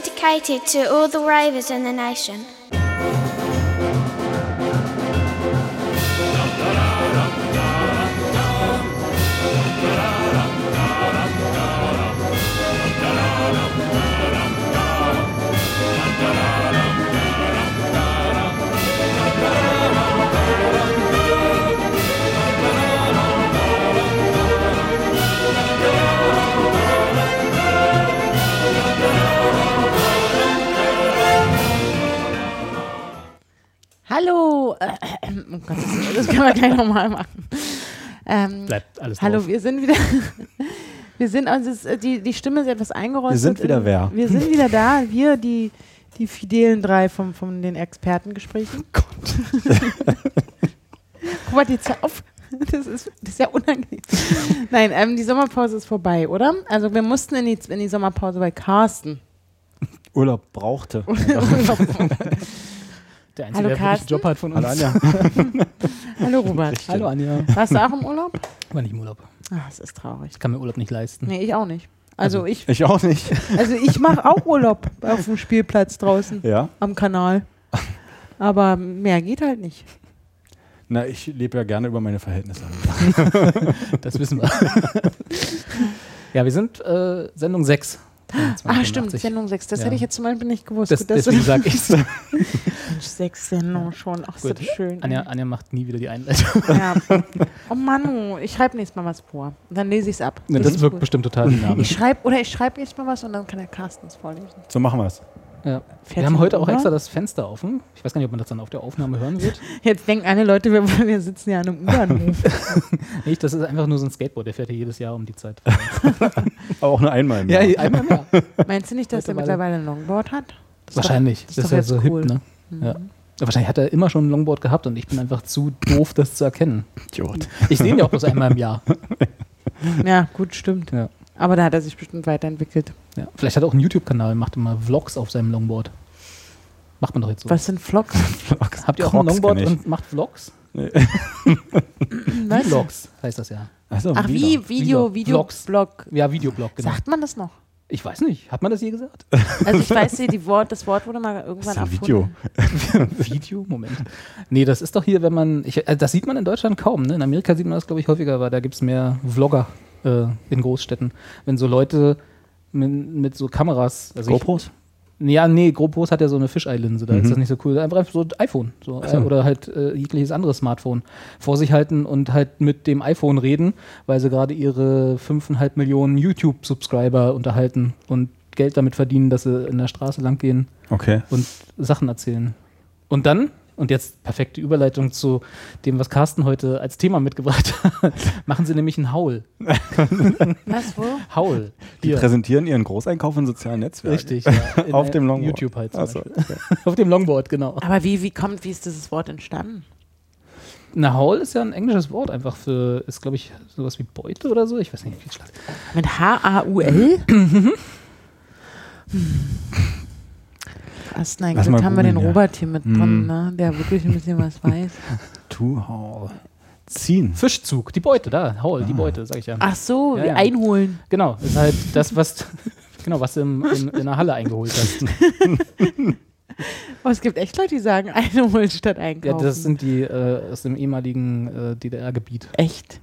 dedicated to all the ravers in the nation. Hallo. Äh, oh Gott, das, das können wir gleich nochmal machen. Ähm, Bleibt alles hallo, drauf. wir sind wieder. Wir sind, also ist, die, die Stimme ist etwas eingerostet. Wir sind wieder wer? Wir sind wieder da. Wir, die, die fidelen drei vom, von den Expertengesprächen. Guck mal, jetzt hör auf. Das ist, das ist ja unangenehm. Nein, ähm, die Sommerpause ist vorbei, oder? Also wir mussten in die, in die Sommerpause bei Carsten. Urlaub brauchte. Der Hallo, Einzige, der wirklich Carsten. Job hat von uns. Hallo Anja. Hallo Robert. Hallo Anja. Warst du auch im Urlaub? Ich war nicht im Urlaub. Ach, das ist traurig. Ich kann mir Urlaub nicht leisten. Nee, ich auch nicht. Also, Also- ich, Ich auch nicht. also ich mache auch Urlaub auf dem Spielplatz draußen Ja? am Kanal. Aber mehr geht halt nicht. Na, ich lebe ja gerne über meine Verhältnisse. Das wissen wir. ja, wir sind äh, Sendung 6. Ah, stimmt, Sendung 6. Das Ja. hätte ich jetzt zum Beispiel nicht gewusst. Das, Gut, deswegen sage ich Mensch, sechs Sendungen schon. Ach, ist Gut. das schön. Anja, Anja macht nie wieder die Einleitung. Ja. Oh Mann, ich schreibe nächstes Mal was vor. Und dann lese ich es ab. Ne, das wirkt bestimmt total Ich dynamisch. schreibe, oder ich schreibe nächstes Mal was und dann kann der Carsten es vorlesen. So machen wir es. Ja. Wir haben heute auch extra das Fenster offen. Ich weiß gar nicht, ob man das dann auf der Aufnahme hören wird. Jetzt denken alle Leute, wir, wir sitzen ja an einem U-Bahnhof. Nicht, das ist einfach nur so ein Skateboard, der fährt ja jedes Jahr um die Zeit. Aber auch nur einmal im Jahr. einmal im Jahr. Meinst du nicht, dass er Mittlerweile. ein Longboard hat? Das Wahrscheinlich. das Das ist ist, doch ja so cool. hip, ne? Mhm. Ja. Wahrscheinlich hat er immer schon ein Longboard gehabt und ich bin einfach zu doof, das zu erkennen. Idiot. Ich sehe ihn ja auch bloß einmal im Jahr. Ja, gut, stimmt. Ja. Aber da hat er sich bestimmt weiterentwickelt. Ja. Vielleicht hat er auch einen YouTube-Kanal, macht immer Vlogs auf seinem Longboard. Macht man doch jetzt so. Was sind Vlogs? Habt ihr auch ein Longboard und macht Vlogs? Was? Vlogs heißt das ja. Achso, Ach, wie? Video, Vlog. Video, Vlogs. Blog. Ja, Videoblog, genau. Sagt man das noch? Ich weiß nicht. Hat man das je gesagt? Also ich weiß, die Wort, das Wort wurde mal irgendwann Das ist Video. Video? Moment. Nee, das ist doch hier, wenn man. Ich, äh, das sieht man in Deutschland kaum. Ne? In Amerika sieht man das, glaube ich, häufiger, weil da gibt es mehr Vlogger äh, in Großstädten. Wenn so Leute mit, mit so Kameras. Also ich- GoPros? Ja, nee, GoPros hat ja so eine Fischei-Linse, da Mhm. ist das nicht so cool. Einfach so ein iPhone so, so. äh, oder halt äh, jegliches anderes Smartphone vor sich halten und halt mit dem iPhone reden, weil sie gerade ihre 5,5 Millionen YouTube-Subscriber unterhalten und Geld damit verdienen, dass sie in der Straße lang gehen Okay. und Sachen erzählen. Und dann, und jetzt perfekte Überleitung zu dem, was Carsten heute als Thema mitgebracht hat, machen sie nämlich einen Haul. Was, wo? Haul. Die Hier. präsentieren ihren Großeinkauf in sozialen Netzwerken. Richtig. Ja. In Auf dem Longboard. YouTube halt zum Ach so, Beispiel. Auf dem Longboard, genau. Aber wie, wie kommt, wie ist dieses Wort entstanden? Na, Haul ist ja ein englisches Wort einfach für, ist glaube ich sowas wie Beute oder so. Ich weiß nicht, wie schlag. Mit H-A-U-L? Krass, nein, Lass mal haben wir den ja. Robert hier mit Mm. drin, ne? der wirklich ein bisschen was weiß. To haul. Ziehen. Fischzug, die Beute, da, Haul, Ah. die Beute, sag ich ja. Ach so, Ja, wie ja. einholen. Genau, ist halt das, was, genau, was du im, in, in der Halle eingeholt hast. Oh, es gibt echt Leute, die sagen einholen statt Ja, einkaufen. das sind die äh, aus dem ehemaligen äh, DDR-Gebiet. echt.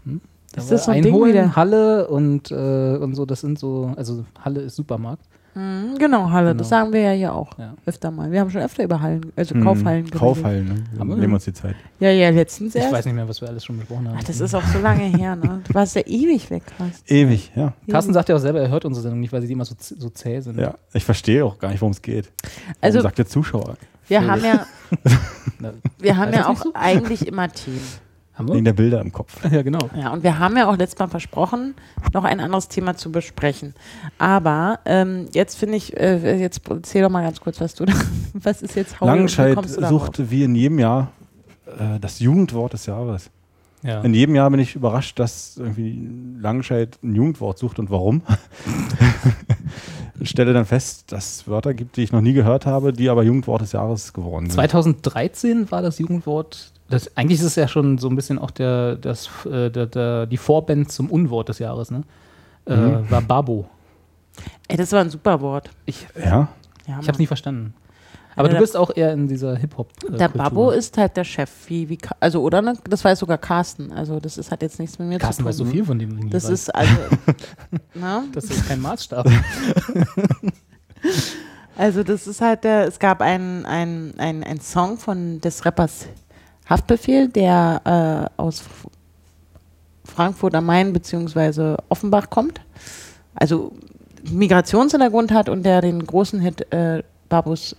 Da Ist das so ein Ding Einholen, wieder? Halle und, äh, und so, das sind so, also Halle ist Supermarkt. Mhm, genau, Halle, das Genau. sagen wir ja hier auch Ja. öfter mal. Wir haben schon öfter über Hallen, also Hm, Kaufhallen geredet. Kaufhallen, ne? Wir Haben wir? nehmen uns die Zeit. Ja, ja, letztens Ich erst. weiß nicht mehr, was wir alles schon besprochen haben. Ach, das ist auch so lange her, ne? Du warst ja ewig weg, Carsten. Ewig, ja. Carsten sagt ja auch selber, er hört unsere Sendung nicht, weil sie immer so, so zäh sind. Ja, ich verstehe auch gar nicht, worum es geht. Also- Warum sagt der Zuschauer? Wir haben ja, wir haben Ist ja das auch so? eigentlich immer Themen. Haben Wegen der Bilder im Kopf. Ja, genau. Ja, und wir haben ja auch letztes Mal versprochen, noch ein anderes Thema zu besprechen. Aber ähm, jetzt finde ich, äh, jetzt erzähl doch mal ganz kurz, was du da, was ist jetzt wie Langenscheid sucht wie in jedem Jahr äh, das Jugendwort des Jahres. Ja. In jedem Jahr bin ich überrascht, dass irgendwie Langenscheid ein Jugendwort sucht und warum. Ich stelle dann fest, dass es Wörter gibt, die ich noch nie gehört habe, die aber Jugendwort des Jahres geworden sind. 2013 war das Jugendwort, das, eigentlich ist es ja schon so ein bisschen auch der, das, äh, der, der, die Vorband zum Unwort des Jahres, ne? Äh, Mhm. war Babo. Ey, das war ein super Wort. Ich, Ja, Ja, Ich habe es nie verstanden. Aber Ja, du der- bist auch eher in dieser Hip-Hop. Äh, Der. Babbo ist halt der Chef, wie, wie also oder ne, das weiß sogar Carsten. Also das ist hat jetzt nichts mit mir Carsten zu weiß tun. so viel von dem. Das ist also, ne? das ist kein Maßstab. also das ist halt der, es gab einen ein, ein, ein Song von des Rappers Haftbefehl, der äh, aus Frankfurt am Main beziehungsweise Offenbach kommt. Also Migrationshintergrund hat und der den großen Hit äh, Babus,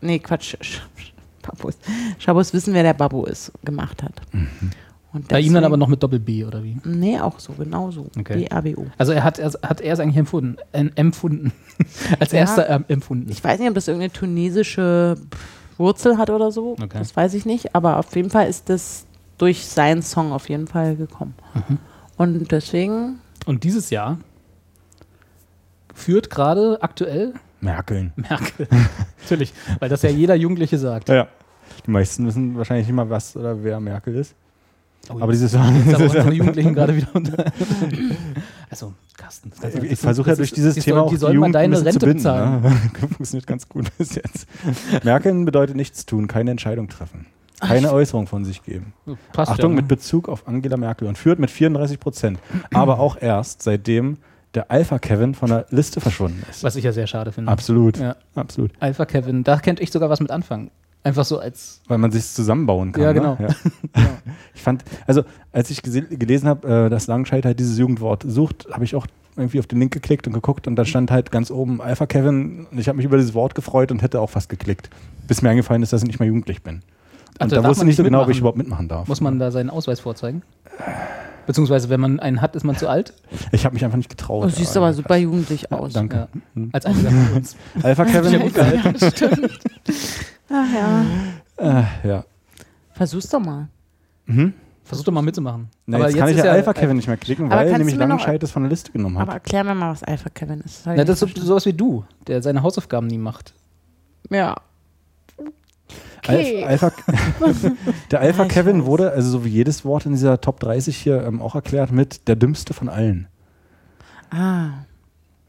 nee Quatsch, Sch- Sch- Babus, Schabus wissen, wer der Babu ist, gemacht hat. Und Bei ihm dann aber noch mit Doppel-B, oder wie? Nee, auch so, genau so. Okay. BABO. Also er hat, er, hat er es eigentlich empfunden. Äh, empfunden. Als Ja. erster ähm, empfunden. Ich weiß nicht, ob das irgendeine tunesische Wurzel hat oder so. Okay. Das weiß ich nicht. Aber auf jeden Fall ist das durch seinen Song auf jeden Fall gekommen. Mhm. Und deswegen, Und dieses Jahr führt gerade aktuell Merkeln. Merkel. Natürlich, weil das ja jeder Jugendliche sagt. Ja. Die meisten wissen wahrscheinlich nicht mal, was oder wer Merkel ist. Oh, Aber dieses jetzt aber unsere Jugendlichen gerade wieder unter. Also, Carsten. das- das ich versuche ja durch dieses die Thema sollen- auch Die sollen mal ein deine Rente zu binden, bezahlen. Ne? Funktioniert ganz gut bis jetzt. Merkeln bedeutet nichts tun, keine Entscheidung treffen. Keine Äußerung von sich geben. Passt Achtung, ja, ne? mit Bezug auf Angela Merkel und führt mit 34 Prozent. Aber auch erst seitdem der Alpha-Kevin von der Liste verschwunden ist. Was ich ja sehr schade finde. Absolut. Ja. Absolut. Alpha Kevin, da könnte ich sogar was mit anfangen. Einfach so als. Weil man sich zusammenbauen kann. Ja, ne? genau. Ja. Ich fand, also als ich gelesen habe, äh, dass Langscheid halt dieses Jugendwort sucht, habe ich auch irgendwie auf den Link geklickt und geguckt und da stand halt ganz oben Alpha Kevin und ich habe mich über dieses Wort gefreut und hätte auch fast geklickt, bis mir eingefallen ist, dass ich nicht mehr jugendlich bin. Und Also da wusste man ich nicht so genau, ob ich überhaupt mitmachen darf. Muss man da seinen Ausweis vorzeigen? Beziehungsweise, wenn man einen hat, ist man zu alt? Ich habe mich einfach nicht getraut. du siehst aber super jugendlich aus. Danke. Ja. Hm. Als. Alpha Kevin. Ja, stimmt. Ach ja. äh, ja. Versuch's doch mal. Mhm. Versuch doch mal mitzumachen. Na, jetzt, kann ich ja Alpha Kevin nicht mehr klicken, Aber weil nämlich Langscheid das von der Liste genommen Aber hat. erklär mir mal, was Alpha Kevin ist. ich Na, das ist so, sowas wie du, der seine Hausaufgaben nie macht. Ja. Okay. Alpha, der Alpha Ja, Kevin weiß. wurde, also so wie jedes Wort in dieser Top 30 hier ähm, auch erklärt, mit der dümmste von allen. Ah.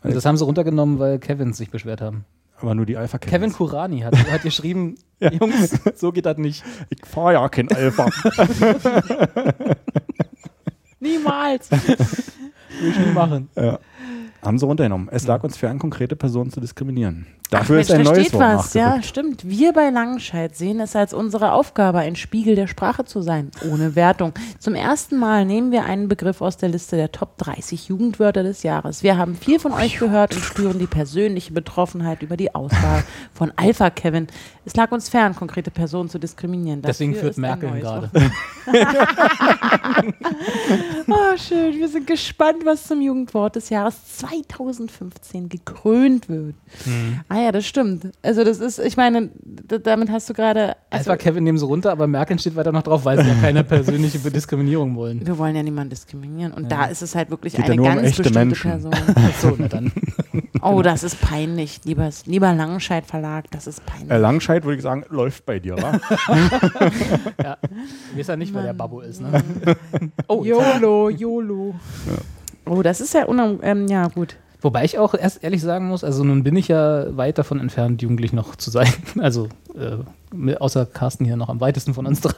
Und das haben sie runtergenommen, weil Kevins sich beschwert haben. Aber nur die Alpha Kevins. Kevin Kurani hat, hat geschrieben, Jungs, so geht das nicht. Ich fahr ja kein Alpha. Niemals. Will ich nie machen. ja. Haben sie runtergenommen. Es lag uns fern, konkrete Personen zu diskriminieren. Dafür Mensch, ist ein da neues steht Wort was. Ja, stimmt. Wir bei Langenscheid sehen es als unsere Aufgabe, ein Spiegel der Sprache zu sein, ohne Wertung. Zum ersten Mal nehmen wir einen Begriff aus der Liste der Top 30 Jugendwörter des Jahres. Wir haben viel von euch gehört und spüren die persönliche Betroffenheit über die Auswahl von Alpha Kevin. Es lag uns fern, konkrete Personen zu diskriminieren. Deswegen Dafür führt ist ein Merkel gerade. Oh, schön. Wir sind gespannt, was zum Jugendwort des Jahres 2015 gekrönt wird. Mhm. Ah ja, das stimmt. Also das ist, ich meine, damit hast du gerade. Also, Alpha Kevin nehmen sie runter, aber Merkel steht weiter noch drauf, weil sie ja keine persönliche Diskriminierung wollen. wir wollen ja niemanden diskriminieren. Und da ist es halt wirklich Geht ja eine nur um ganz echte bestimmte Menschen. Person. So, na dann. Oh, das ist peinlich. Lieber, lieber Langenscheid Verlag, das ist peinlich. Äh, Langscheid würde ich sagen, läuft bei dir, wa? Ja. Ich weiß ja nicht, wer der Babbo ist. Ne? oh, YOLO, YOLO. Oh, das ist ja unam ähm, ja gut. Wobei ich auch erst ehrlich sagen muss, also nun bin ich ja weit davon entfernt, jugendlich noch zu sein. Also äh, außer Carsten hier noch am weitesten von uns drei.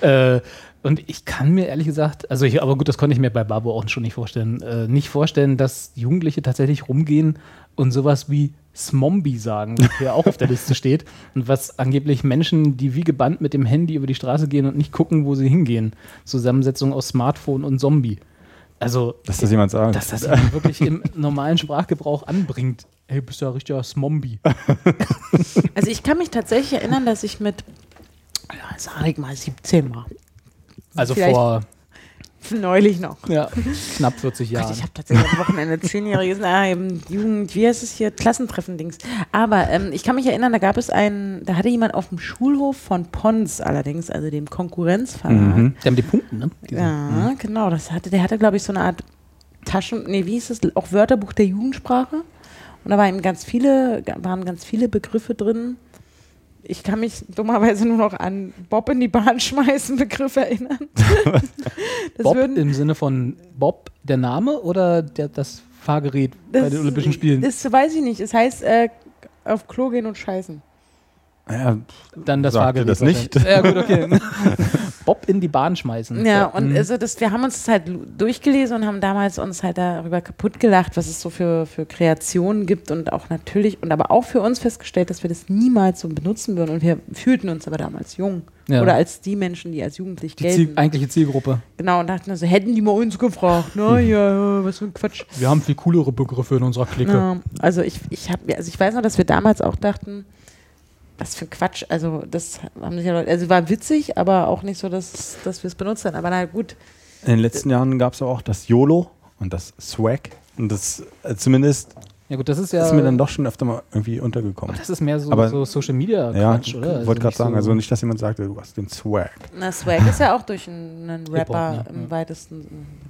äh, und ich kann mir ehrlich gesagt, also ich, aber gut, das konnte ich mir bei Babo auch schon nicht vorstellen, äh, nicht vorstellen, dass Jugendliche tatsächlich rumgehen und sowas wie Smombi sagen, was hier auch auf der Liste steht. Und was angeblich Menschen, die wie gebannt mit dem Handy über die Straße gehen und nicht gucken, wo sie hingehen. Zusammensetzung aus Smartphone und Zombie. Also Dass das jemand sagt. dass das jemand wirklich im normalen Sprachgebrauch anbringt. Ey, bist ja richtiger Smombi. Also ich kann mich tatsächlich erinnern, dass ich mit, ja, sag ich mal, 17 war. Also Vielleicht- vor Neulich noch. ja, knapp 40 Gott, Jahren. ich habe tatsächlich am Wochenende zehnjähriges na, Jugend, wie heißt es hier, Klassentreffen-Dings. Aber ähm, ich kann mich erinnern, da gab es einen, da hatte jemand auf dem Schulhof von Pons allerdings, also dem Konkurrenzverlag. Mhm. Die haben die Punkte, ne? Diese- Ja, genau. Das hatte, der hatte, glaube ich, so eine Art Taschen, nee, wie hieß es, auch Wörterbuch der Jugendsprache. Und da waren eben ganz viele, waren ganz viele Begriffe drin. Ich kann mich dummerweise nur noch an Bob in die Bahn schmeißen Begriff erinnern. das Bob würden, im Sinne von Bob, der Name oder der, das Fahrgerät bei den Olympischen Spielen? Das weiß ich nicht. Es heißt, äh, auf Klo gehen und scheißen. Ja, Dann das Sagte Fahrgerät das nicht. Ja, gut, okay. Bob in die Bahn schmeißen. Ja, und Mhm. also das, wir haben uns das halt durchgelesen und haben damals uns halt darüber kaputt gelacht, was es so für, für Kreationen gibt und auch natürlich und aber auch für uns festgestellt, dass wir das niemals so benutzen würden. Und wir fühlten uns aber damals jung. Ja. Oder als die Menschen, die als jugendlich die Ziel, gelten. eigentliche Zielgruppe. genau, und dachten also, hätten die mal uns gefragt. Na ja, was für ein Quatsch. Wir haben viel coolere Begriffe in unserer Clique. Ja, also ich, ich hab, also ich weiß noch, dass wir damals auch dachten, was für Quatsch. Also das haben sich ja Leute, also war witzig, aber auch nicht so, dass, dass wir es benutzt haben. Aber na gut, in den letzten Jahren gab es auch das YOLO und das Swag. Und das äh, zumindest Ja gut, das ist ja. ist mir dann doch schon öfter mal irgendwie untergekommen. das ist mehr so, Aber- so Social Media Ja, Quatsch, oder? ich wollte gerade sagen, so- also nicht, dass jemand sagt, du hast den Swag. na Swag ist ja auch durch einen, Rapper ne? im Ja. weitesten,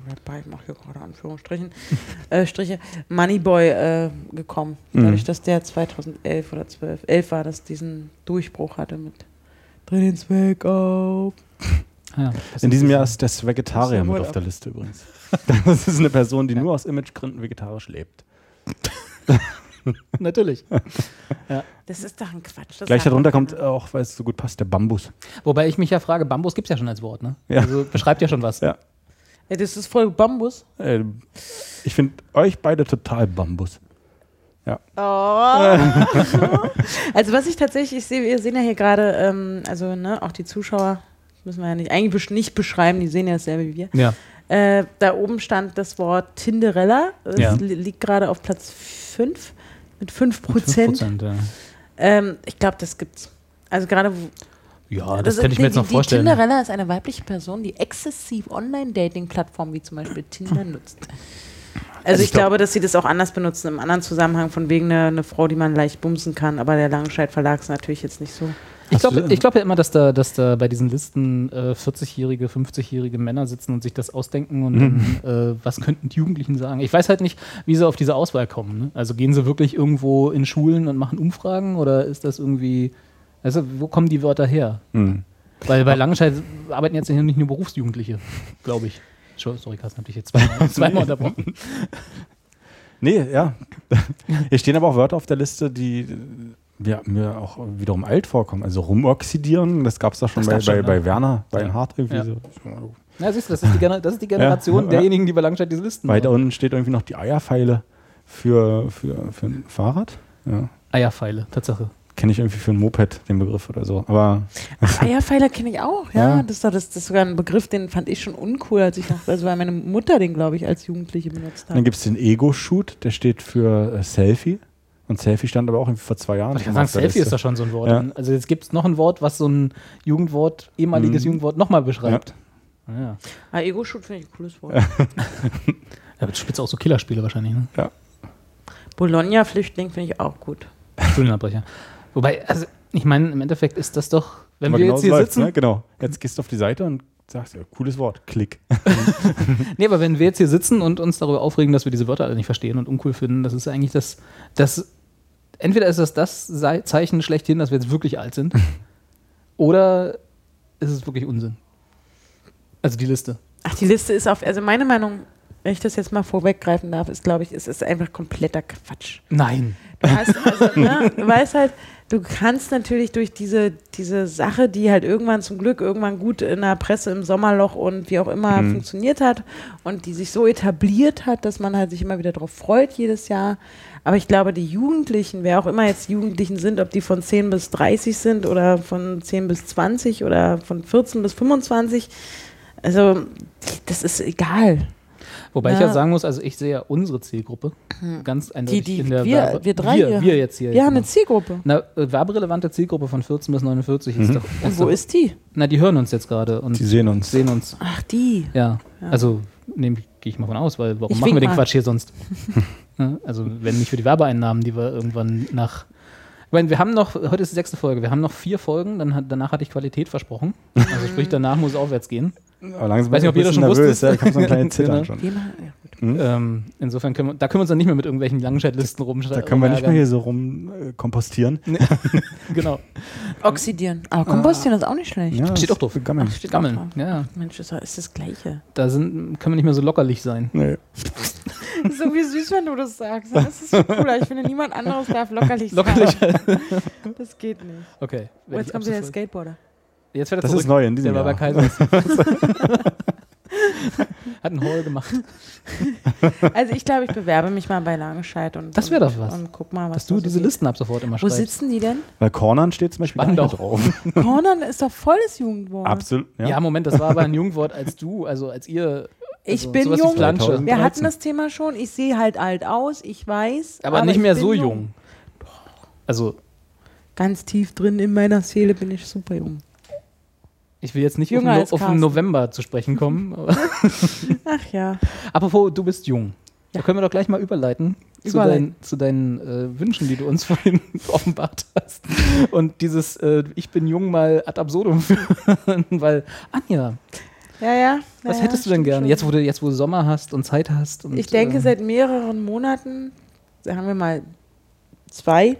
Rapper, ich mache hier gerade Anführungsstrichen, äh, Striche, Moneyboy äh, gekommen. Mhm. Dadurch, dass der 2011 oder 12, 11 war, dass diesen Durchbruch hatte mit Dreh den Swag auf. Ja, das In diesem Jahr ist der Vegetarier Das ja mit auf ab. der Liste übrigens. Das ist eine Person, die Ja. nur aus Imagegründen vegetarisch lebt. Natürlich. Das ist doch ein Quatsch. Das Gleich darunter kommt auch, weil es so gut passt, der Bambus. Wobei ich mich ja frage, Bambus gibt es ja schon als Wort, ne? Ja. Also beschreibt ja schon was. Ja. Ja, das ist voll Bambus. Äh, ich finde euch beide total Bambus. Oh. also was ich tatsächlich sehe, wir sehen ja hier gerade, ähm, also ne, auch die Zuschauer, das müssen wir ja nicht, eigentlich nicht beschreiben, die sehen ja dasselbe wie wir. Ja. Äh, da oben stand das Wort Tinderella, das Ja. li liegt gerade auf Platz 5 mit 5 Prozent. 5%, ja. Ähm, ich glaube, das gibt's. Also gerade ja, das, das könnte ich mir jetzt noch die, vorstellen. Die Tinderella ist eine weibliche Person, die exzessiv Online-Dating-Plattformen wie zum Beispiel Tinder nutzt. Also, ich, ich glaub- glaube, dass sie das auch anders benutzen, im anderen Zusammenhang, von wegen eine, eine Frau, die man leicht bumsen kann, aber der Langenscheid Verlag ist natürlich jetzt nicht so. Ich glaube ich glaub ja immer, dass da, dass da bei diesen Listen äh, 40-jährige, 50-jährige Männer sitzen und sich das ausdenken und Mhm. dann, äh, was könnten die Jugendlichen sagen. Ich weiß halt nicht, wie sie auf diese Auswahl kommen. Ne? Also gehen sie wirklich irgendwo in Schulen und machen Umfragen oder ist das irgendwie, also wo kommen die Wörter her? Hm. Weil bei Langenscheid arbeiten jetzt hier nicht nur Berufsjugendliche, glaube ich. Sorry, Carsten, hab dich jetzt zweimal, zweimal unterbrochen. Nee, ja. Hier stehen aber auch Wörter auf der Liste, die ja, mir auch wiederum alt vorkommen. Also rumoxidieren, das gab es doch schon bei, schon, bei, ne? bei Werner, bei Ja. Hart irgendwie Ja. so. Na, siehst du, das ist die, Gener das ist die Generation Ja. derjenigen, die bei Langenscheid diese Listen Weiter machen. unten steht irgendwie noch die Eierpfeile für, für, für ein Fahrrad. Ja. Eierpfeile, Tatsache. Kenne ich irgendwie für ein Moped, den Begriff oder so. Aber Ach, Eierpfeiler kenne ich auch, ja. Ja. Das, ist doch, das, das ist sogar ein Begriff, den fand ich schon uncool, als ich noch, also weil meine Mutter den, glaube ich, als Jugendliche benutzt hat. dann gibt es den Ego-Shoot, der steht für äh, Selfie. Und Selfie stand aber auch irgendwie vor zwei Jahren. Ich kann sagen, Selfie ist doch schon so ein Wort. Ja. Also jetzt gibt es noch ein Wort, was so ein Jugendwort, ehemaliges Mhm. Jugendwort nochmal beschreibt. Ja. Ja. Ah, Ego-Shoot finde ich ein cooles Wort. Da spielst du auch so Killerspiele wahrscheinlich, ne? Bologna-Flüchtling finde ich auch gut. Stuhlienabbrecher. Wobei, also ich meine, im Endeffekt ist das doch, wenn Aber wir genau jetzt hier sitzen, Ne? Genau. Jetzt gehst du auf die Seite und sagst, ja, cooles Wort, Klick. nee, aber wenn wir jetzt hier sitzen und uns darüber aufregen, dass wir diese Wörter alle nicht verstehen und uncool finden, das ist eigentlich das, das entweder ist das das Zeichen schlechthin, dass wir jetzt wirklich alt sind, oder ist es wirklich Unsinn. Also die Liste. Ach, die Liste ist auf, also meine Meinung, wenn ich das jetzt mal vorweggreifen darf, ist, glaube ich, es ist einfach kompletter Quatsch. Nein. Du hast, also, ne, du weißt halt, du kannst natürlich durch diese, diese Sache, die halt irgendwann zum Glück irgendwann gut in der Presse im Sommerloch und wie auch immer Mhm. funktioniert hat und die sich so etabliert hat, dass man halt sich immer wieder darauf freut jedes Jahr. Aber ich glaube, die Jugendlichen, wer auch immer jetzt Jugendlichen sind, ob die von 10 bis 30 sind oder von 10 bis 20 oder von 14 bis 25, also das ist egal. Wobei ich Ja. ja sagen muss, also ich sehe ja unsere Zielgruppe ganz eindeutig die- in der wir- Werbe- wir drei wir, hier. wir jetzt hier. Wir haben genau. eine Zielgruppe. Na, äh, werberelevante Zielgruppe von 14 bis 49 ist Mhm. doch. Und wo doch, ist die? Na, die hören uns jetzt gerade und Die sehen uns. sehen uns. Ach, die. Ja. Ja. Also nehme gehe ich mal von aus, weil warum Ich machen wir den mal. Quatsch hier sonst? Ne? also wenn nicht für die Werbeeinnahmen, die wir irgendwann nach. Ich meine, wir haben noch, heute ist die sechste Folge, wir haben noch vier Folgen, dann hat, danach hatte ich Qualität versprochen. Also sprich, danach muss es aufwärts gehen. Aber langsam Weiß nicht, ob ich jeder schon bisschen wusste. nervös, ja, Ich habe so einen kleinen Zittern Genau. schon. Gut. Ähm, insofern können wir, da können wir uns dann nicht mehr mit irgendwelchen Langscheitlisten rumschreiben. Da können wir nicht mehr hier so rum äh, kompostieren. Genau. Oxidieren. Aber Kompostieren ist auch nicht schlecht. Ja, Steht doch drauf. Gammeln. steht Gammeln. auch drauf. Ja, Mensch, das ist das Gleiche. da sind, können wir nicht mehr so lockerlich sein. Nee. so wie süß, wenn du das sagst. Das ist so cooler. Ich finde, niemand anderes darf lockerlich sein. Lockerlich. Das geht nicht. Okay. Oh, jetzt kommt wieder der Skateboard. Skateboarder. Jetzt fährt er Das zurück. ist neu in diesem Der war Jahr. bei Kaisers. Hat einen Haul gemacht. Also ich glaube, ich bewerbe mich mal bei Langenscheid und, Das wär doch was. und, guck mal, was Dass du da so diese geht. Listen ab sofort immer Wo schreibst. sitzen die denn? Bei Cornern steht zum Beispiel nicht Spandau. drauf. Cornern ist doch volles Jugendwort. Absolut. Ja. Ja. Moment, das war aber ein Jugendwort als du, also als ihr. Ich also bin sowas wie jung. Wir hatten das Thema schon. Ich sehe halt alt aus, ich weiß. aber, nicht mehr ich so bin jung. Also, Ganz tief drin in meiner Seele bin ich super jung. Ich will jetzt nicht auf Jünger den, als no auf den. November zu sprechen kommen. Ach ja. Apropos, du bist jung. Da Ja. können wir doch gleich mal überleiten, Zu, Überleiten. dein, zu deinen äh, Wünschen, die du uns vorhin offenbart hast. Und dieses äh, Ich bin jung mal ad absurdum führen. Weil, Anja, Ja, ja. was ja, hättest du denn gerne? schon. Jetzt wo, du, jetzt, wo du Sommer hast und Zeit hast. Und, ich denke äh, seit mehreren Monaten, sagen wir mal zwei,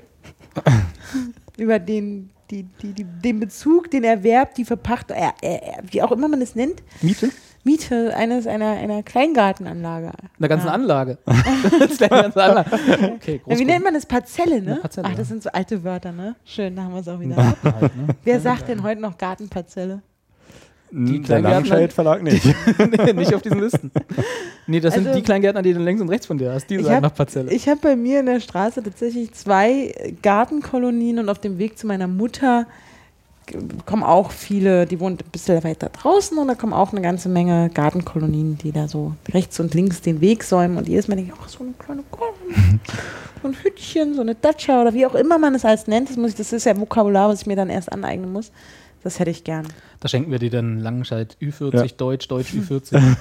über den, die, die, die, den Bezug, den Erwerb, die Verpachtung, äh, äh, wie auch immer man es nennt, Miete? Miete eines einer, einer Kleingartenanlage. Einer ganzen Ja. Anlage. eine ganze Anlage. Okay, Ja, wie nennt man das? Parzelle, ne? Parzelle, Ach, das sind so alte Wörter, ne? Schön, da haben wir es auch wieder. Wer sagt denn heute noch Gartenparzelle? Die Der Verlag nicht. nee, nicht auf diesen Listen. Nee, das sind Also- die Kleingärtner, die du links und rechts von dir hast. Die hab- nach Parzelle. Ich habe bei mir in der Straße tatsächlich zwei Gartenkolonien und auf dem Weg zu meiner Mutter kommen auch viele, die wohnt ein bisschen weiter draußen und da kommen auch eine ganze Menge Gartenkolonien, die da so rechts und links den Weg säumen und jedes Mal denke ich, ach, so eine kleine Garten, so ein Hütchen, so eine Datscha oder wie auch immer man es als nennt, das, muss ich, das ist ja Vokabular, was ich mir dann erst aneignen muss. Das hätte ich gern. Da schenken wir dir dann Langenscheid Ü40, Ja. Deutsch, Deutsch Ü40.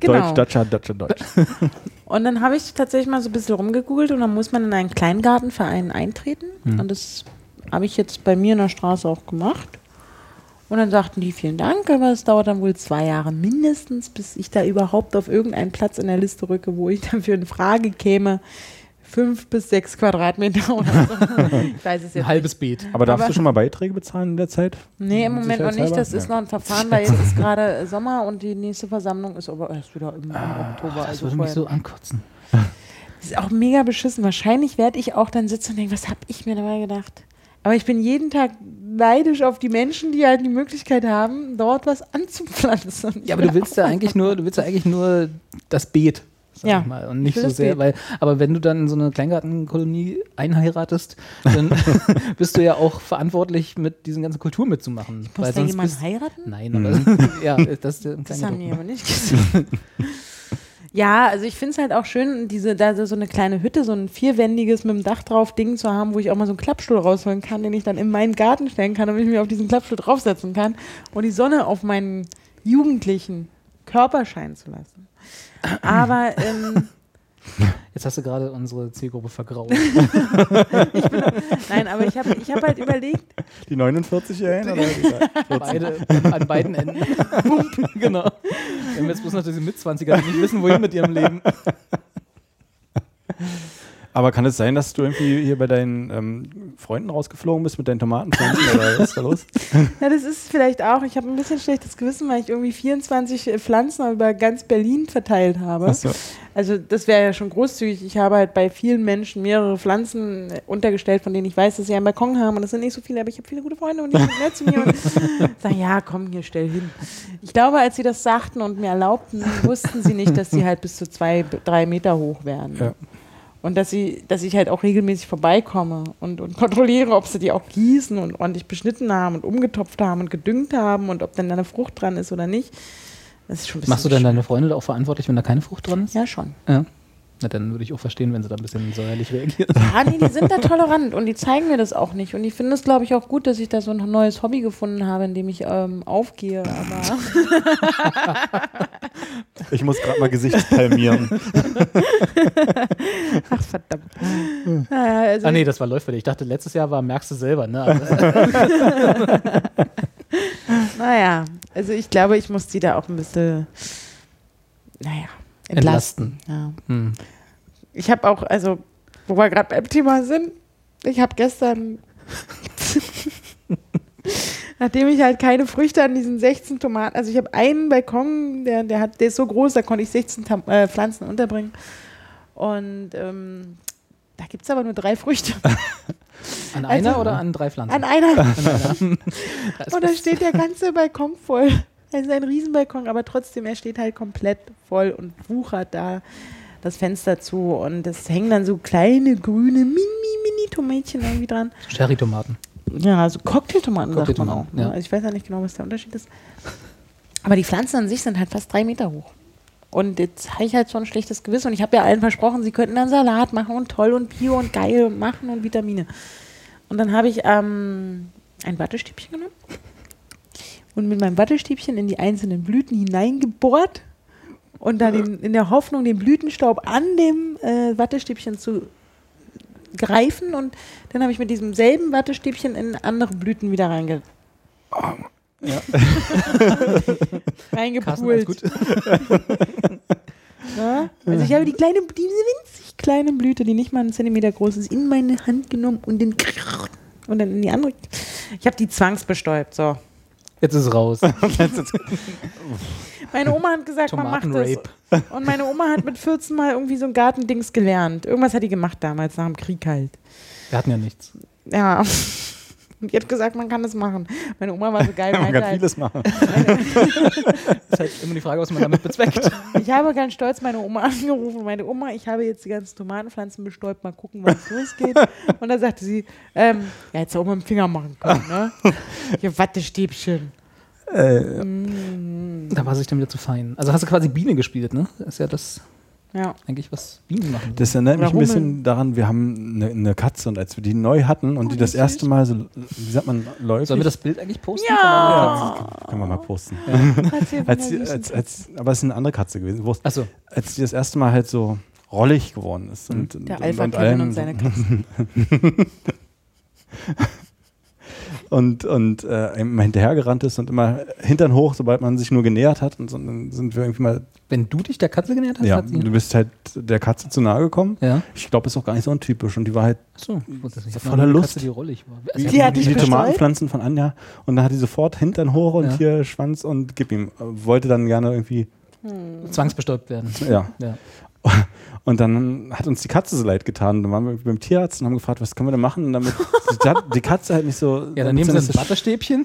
Genau. Deutsch, Datscha, Datscha, Deutsch. Und dann habe ich tatsächlich mal so ein bisschen rumgegoogelt und dann muss man in einen Kleingartenverein eintreten. Hm. Und das habe ich jetzt bei mir in der Straße auch gemacht. Und dann sagten die, vielen Dank, aber es dauert dann wohl zwei Jahre mindestens, bis ich da überhaupt auf irgendeinen Platz in der Liste rücke, wo ich dafür in Frage käme. Fünf bis sechs Quadratmeter oder so. Ich weiß es jetzt Ein halbes Beet. Aber darfst Aber- du schon mal Beiträge bezahlen in der Zeit? Nee, im Moment noch nicht. Das ist Ja. noch ein Verfahren, weil jetzt ist gerade Sommer und die nächste Versammlung ist aber erst wieder im, im Oktober. Das Also würde mich vorher so ankotzen. Das ist auch mega beschissen. Wahrscheinlich werde ich auch dann sitzen und denken, was habe ich mir dabei gedacht? Aber ich bin jeden Tag neidisch auf die Menschen, die halt die Möglichkeit haben, dort was anzupflanzen. Ja, aber du willst ja eigentlich nur, du willst ja eigentlich nur das Beet. Sag Ja, ich mal, und nicht so sehr, weil, aber wenn du dann in so eine Kleingartenkolonie einheiratest, dann bist du ja auch verantwortlich, mit diesen ganzen Kultur mitzumachen. Muss weil da jemand heiraten? Nein, aber ja, das Das haben die aber nicht gesagt. Ja, also ich finde es halt auch schön, diese, da so eine kleine Hütte, so ein vierwändiges mit dem Dach drauf Ding zu haben, wo ich auch mal so einen Klappstuhl rausholen kann, den ich dann in meinen Garten stellen kann, damit ich mich auf diesen Klappstuhl draufsetzen kann und die Sonne auf meinen jugendlichen Körper scheinen zu lassen. Aber ähm, Jetzt hast du gerade unsere Zielgruppe vergrault. nein, aber ich habe ich hab halt überlegt, Die 49-Jährigen? oder die- Beide, an beiden Enden. genau. Wir haben jetzt bloß noch diese Mitzwanziger, die nicht wissen, wohin mit ihrem Leben. Aber kann es sein, dass du irgendwie hier bei deinen ähm, Freunden rausgeflogen bist mit deinen Tomatenpflanzen oder was ist da los? Ja, das ist vielleicht auch. Ich habe ein bisschen schlechtes Gewissen, weil ich irgendwie 24 Pflanzen über ganz Berlin verteilt habe. Achso. Also das wäre ja schon großzügig. Ich habe halt bei vielen Menschen mehrere Pflanzen äh, untergestellt, von denen ich weiß, dass sie einen Balkon haben. Und das sind nicht so viele, aber ich habe viele gute Freunde und die sind nett zu mir und sagen, ja, komm, hier, stell hin. Ich glaube, als sie das sagten und mir erlaubten, wussten sie nicht, dass sie halt bis zu zwei, drei Meter hoch wären. Ja. Und dass sie, dass ich halt auch regelmäßig vorbeikomme und, und kontrolliere, ob sie die auch gießen und ordentlich beschnitten haben und umgetopft haben und gedüngt haben und ob dann da eine Frucht dran ist oder nicht. Das ist schon ein bisschen Machst du denn deine Freunde auch verantwortlich, wenn da keine Frucht dran ist? Ja, schon. Ja. Na, dann würde ich auch verstehen, wenn sie da ein bisschen säuerlich reagieren. Ah, nee, die sind da tolerant und die zeigen mir das auch nicht. Und ich finde es, glaube ich, auch gut, dass ich da so ein neues Hobby gefunden habe, in dem ich ähm, aufgehe. Aber Ich muss gerade mal Gesichtspalmieren. ach, verdammt. Naja, also, Ah nee, das war läuft für dich. Ich dachte, letztes Jahr war, merkst du selber, ne? Naja, Also ich glaube, ich muss die da auch ein bisschen, naja, entlasten. Ja. Hm. Ich habe auch, also, wo wir gerade beim Thema sind, ich habe gestern, nachdem ich halt keine Früchte an diesen 16 Tomaten, also ich habe einen Balkon, der, der, hat, der ist so groß, da konnte ich 16 Tam äh, Pflanzen unterbringen. Und ähm, da gibt es aber nur drei Früchte. An Also- einer oder an drei Pflanzen? An einer. Da ist Und da steht der ganze Balkon voll. Es ist ein Riesenbalkon, aber trotzdem, er steht halt komplett voll und wuchert da das Fenster zu. Und es hängen dann so kleine, grüne, mini, mini Tomätchen irgendwie dran. Cherry-Tomaten. Ja, also Cocktailtomaten sagt man auch. Ja. Also ich weiß ja nicht genau, was der Unterschied ist. Aber die Pflanzen an sich sind halt fast drei Meter hoch. Und jetzt habe ich halt so ein schlechtes Gewissen. Und ich habe ja allen versprochen, sie könnten dann Salat machen und toll und Bio und geil machen und Vitamine. Und dann habe ich ähm, ein Wattestäbchen genommen und mit meinem Wattestäbchen in die einzelnen Blüten hineingebohrt und dann in, in der Hoffnung, den Blütenstaub an dem äh, Wattestäbchen zu greifen und dann habe ich mit diesem selben Wattestäbchen in andere Blüten wieder reinge Ja. Reingepult. Ja? Also ich habe die kleine, diese winzig kleine Blüte, die nicht mal einen Zentimeter groß ist, in meine Hand genommen und den und dann in die andere. Ich habe die zwangsbestäubt. So. Jetzt ist es raus. Meine Oma hat gesagt, man macht das. Und meine Oma hat mit 14 mal irgendwie so ein Gartendings gelernt. Irgendwas hat die gemacht damals, nach dem Krieg halt. Wir hatten ja nichts. Ja. Und die hat gesagt, man kann das machen. Meine Oma war so geil. Man kann halt, vieles machen. ist halt immer die Frage, was man damit bezweckt. Ich habe ganz stolz meine Oma angerufen und meinte, Oma, ich habe jetzt die ganzen Tomatenpflanzen bestäubt, mal gucken, was losgeht. Und da sagte sie, ähm, ja, hättest du auch mit dem Finger machen können, ne? Hier Wattestäbchen. Äh, Mm, Da war sich dann wieder zu fein. Also hast du quasi Biene gespielt, ne? Das ist ja das ja. eigentlich, was Bienen machen. Das erinnert mich ein bisschen daran, wir haben eine, eine Katze und als wir die neu hatten und Oh, die das erste. Mal so, wie sagt man, läuft. Sollen wir das Bild eigentlich posten? Ja. Können wir mal posten. Von Als als, als, aber es ist eine andere Katze gewesen. Wurst. Achso, Als die das erste Mal halt so rollig geworden ist. Und, Der und, Alpha und, und so- seine Katze. und, und äh, immer hinterhergerannt ist und immer hintern hoch, sobald man sich nur genähert hat. Und so, dann sind wir irgendwie mal, wenn du dich der Katze genähert hast, ja, hat sie. du bist halt der Katze zu nahe gekommen. Ja. Ich glaube, ist auch gar nicht so untypisch. Und die war halt hab Voller Lust. Katze, die rollig war. Also, Die hat die bestäubt? Tomatenpflanzen von Anja. Und dann hat die sofort hintern hoch und Ja. hier Schwanz und gib ihm. Wollte dann gerne irgendwie, zwangsbestäubt werden. ja. Ja. Und dann hat uns die Katze so leid getan. Dann waren wir beim Tierarzt und haben gefragt, was können wir denn machen, damit die, Katze halt nicht so. Ja, dann nehmen sie das Wattestäbchen.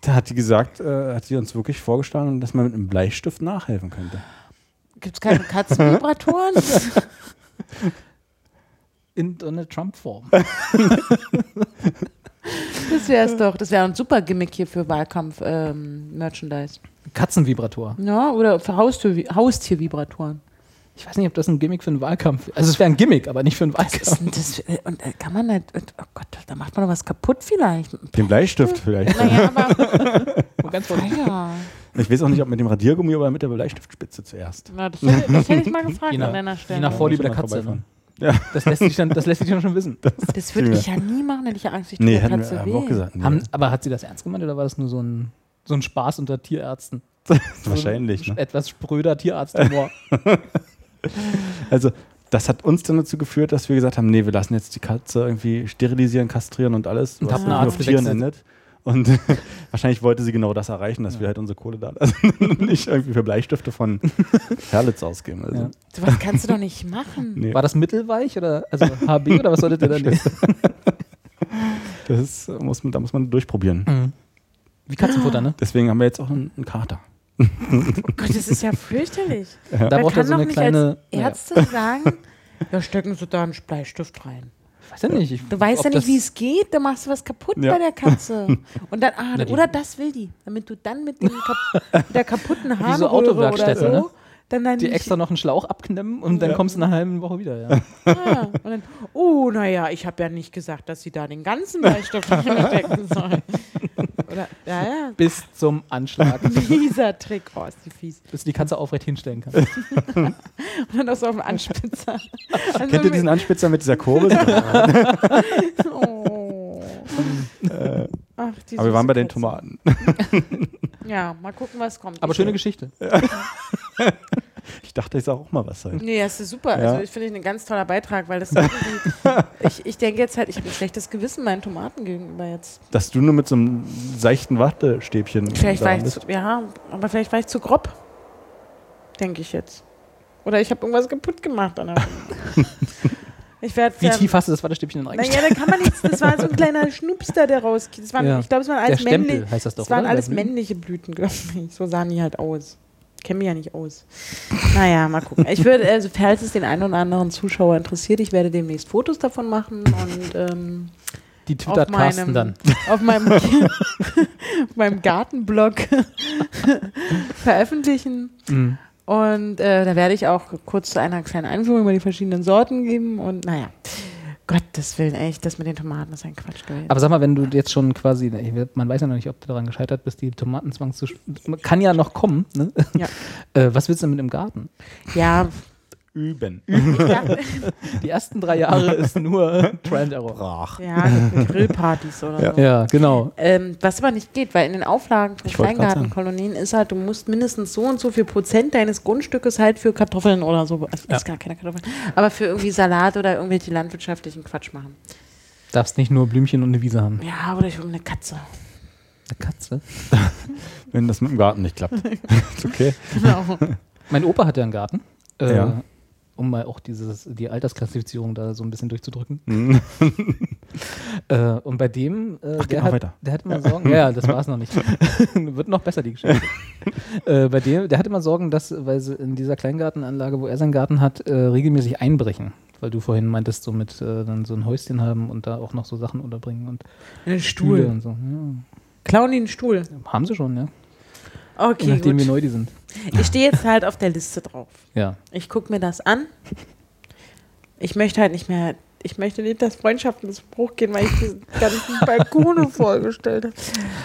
Da hat die gesagt, äh, hat sie uns wirklich vorgeschlagen, dass man mit einem Bleistift nachhelfen könnte. Gibt es keine Katzenvibratoren? in Donald Trump-Form. Das wäre es doch. Das wäre ein super Gimmick hier für Wahlkampf-Merchandise. Katzenvibrator. ja, oder für Haustür Haustiervibratoren. Ich weiß nicht, ob das ein Gimmick für einen Wahlkampf ist. Also es wäre ein Gimmick, aber nicht für einen Wahlkampf. das? für- Und äh, kann man halt, oh Gott, da macht man doch was kaputt vielleicht. Den Bleistift vielleicht. Naja, aber. Ganz Ah, ja. Ich weiß auch nicht, ob mit dem Radiergummi oder mit der Bleistiftspitze zuerst. Na, das, hätte, das hätte ich mal gefragt nach- an deiner Stelle. je nach Vorliebe der Katze. Ne? vorbeifahren. Das lässt sich dann, das lässt sich dann schon wissen. das würde ich ja nie machen, hätte ich ja Angst, ich tue Nee, hätten Katze wir weh. haben auch gesagt. Nee. Haben, aber hat sie das ernst gemeint oder war das nur so ein, so ein Spaß unter Tierärzten? Wahrscheinlich. So ein Ne? Etwas spröder Tierarzthumor. Also, das hat uns dann dazu geführt, dass wir gesagt haben: Nee, wir lassen jetzt die Katze irgendwie sterilisieren, kastrieren und alles, Und Arzt auf Tieren endet. Und wahrscheinlich wollte sie genau das erreichen, dass wir halt unsere Kohle da lassen und nicht irgendwie für Bleistifte von Herlitz ausgeben. Also, Ja. So was kannst du doch nicht machen. nee, War das mittelweich oder also HB oder was solltet ihr dann nehmen? das ist, muss man, da muss man durchprobieren. Mhm. Wie Katzenfutter, ne? Deswegen haben wir jetzt auch einen, einen Kater. Oh Gott, das ist ja fürchterlich. Da Man braucht er kann so doch eine nicht kleine. als Ärzte sagen, ja, stecken Sie da einen Bleistift rein. Weiß ja nicht. Ich, Du weißt ja nicht, wie es geht, dann machst du was kaputt Ja. bei der Katze. Und dann, ah, Na, oder das will die, damit du dann mit, dem Kap mit der kaputten so Harnröhre oder Autowerkstätten, so, ne? Dann dann Die nicht- extra noch einen Schlauch abklemmen und dann Ja. kommst du in einer halben Woche wieder. Ja. Ah, und dann, oh, naja, ich habe ja nicht gesagt, dass sie da den ganzen Bleistift reinstecken soll. Oder, ja, ja, Bis zum Anschlag. dieser Trick. Oh, ist die fies. bis du die Katze aufrecht hinstellen kannst. Und dann auch so auf dem Anspitzer. Also Kennt ihr diesen Anspitzer mit dieser Kurbel? Oh. Ach, die Aber wir waren bei den. Tomaten. Ja, mal gucken, was kommt. Aber ich, schöne Geschichte. Ich dachte, ich sag auch mal was sein. Nee, das ist super. Ja. Also ich finde ich ein ganz toller Beitrag, weil das ich, ich denke jetzt halt, ich habe ein schlechtes Gewissen meinen Tomaten gegenüber jetzt. Dass du nur mit so einem seichten Wattestäbchen. Vielleicht war ich bist. zu, ja, aber vielleicht war ich zu grob. Denke ich jetzt. Oder ich habe irgendwas kaputt gemacht an der Ich werde Wie tief hast du das Wattestäbchen denn Naja, reingesteckt? da kann man nichts. Das war so ein kleiner Schnupster, der rauskam. Ja. Ich glaube, es waren alles Stempel männliche. heißt das doch, Das waren oder? alles männliche Blüten, glaube ich. So sahen die halt aus. Kenne mich ja nicht aus. Naja, mal gucken. Ich würde, also falls es den einen oder anderen Zuschauer interessiert, ich werde demnächst Fotos davon machen und ähm, Die twittert Carsten dann. auf meinem, auf meinem Gartenblog veröffentlichen. Mhm. Und äh, da werde ich auch kurz eine kleine Einführung über die verschiedenen Sorten geben. Und naja, Gottes Willen, echt, das mit den Tomaten ist ein Quatsch gewesen. Aber sag mal, wenn du jetzt schon quasi, man weiß ja noch nicht, ob du daran gescheitert bist, die Tomatenzwang zu. Kann ja noch kommen, ne? Ja. Äh, was willst du denn mit dem Garten? ja, Üben. ja, Die ersten drei Jahre ist nur Trial and Error. Brach. ja mit Grillpartys oder Ja. so. Ja, genau. Ähm, was aber nicht geht, weil in den Auflagen von Kleingartenkolonien ist halt, du musst mindestens so und so viel Prozent deines Grundstückes halt für Kartoffeln oder so, also Ja. ist gar keine Kartoffeln, aber für irgendwie Salat oder irgendwelche landwirtschaftlichen Quatsch machen. Darfst nicht nur Blümchen und eine Wiese haben. Ja, oder ich will eine Katze. Eine Katze. Wenn das mit dem Garten nicht klappt. ist okay. Genau. Mein Opa hat ja einen Garten. Äh, Ja. Um mal auch dieses, die Altersklassifizierung da so ein bisschen durchzudrücken. Mhm. Äh, und bei dem, äh, Ach, der, hat, weiter. der hat immer Sorgen. Ja, ja, das war es noch nicht. Wird noch besser, die Geschichte. äh, bei dem, der hat immer Sorgen, dass, weil sie in dieser Kleingartenanlage, wo er seinen Garten hat, äh, regelmäßig einbrechen. Weil du vorhin meintest, so mit äh, dann so ein Häuschen haben und da auch noch so Sachen unterbringen und Einen Stühle Stuhl. und so. Ja. Klauen die einen Stuhl? Haben sie schon, ja. Je Okay, nachdem, wie gut. neu die sind. Ich stehe jetzt halt auf der Liste drauf. Ja. Ich gucke mir das an. Ich möchte halt nicht mehr, ich möchte nicht, dass Freundschaften zu Bruch gehen, weil ich diese ganzen Balkone vorgestellt habe.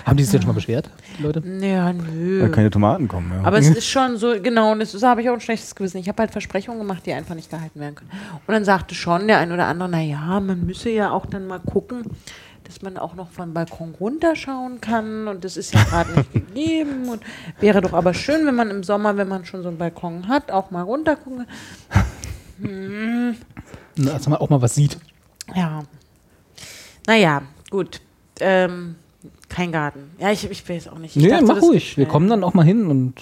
Haben die sich jetzt schon mal beschwert, die Leute? Ja, nö. Weil keine Tomaten kommen. Ja. Aber es ist schon so, genau, und das ist- habe ich auch ein schlechtes Gewissen. Ich habe halt Versprechungen gemacht, die einfach nicht gehalten werden können. Und dann sagte schon der ein oder andere, naja, man müsse ja auch dann mal gucken, dass man auch noch vom Balkon runterschauen kann. Und das ist ja gerade nicht gegeben. Und wäre doch aber schön, wenn man im Sommer, wenn man schon so einen Balkon hat, auch mal runtergucken. Dass man auch mal was sieht. Ja. Naja, gut. Ähm, kein Garten. Ja, ich, ich will jetzt auch nicht. Ich Nee, dachte, mach ruhig. Wir kommen dann auch mal hin und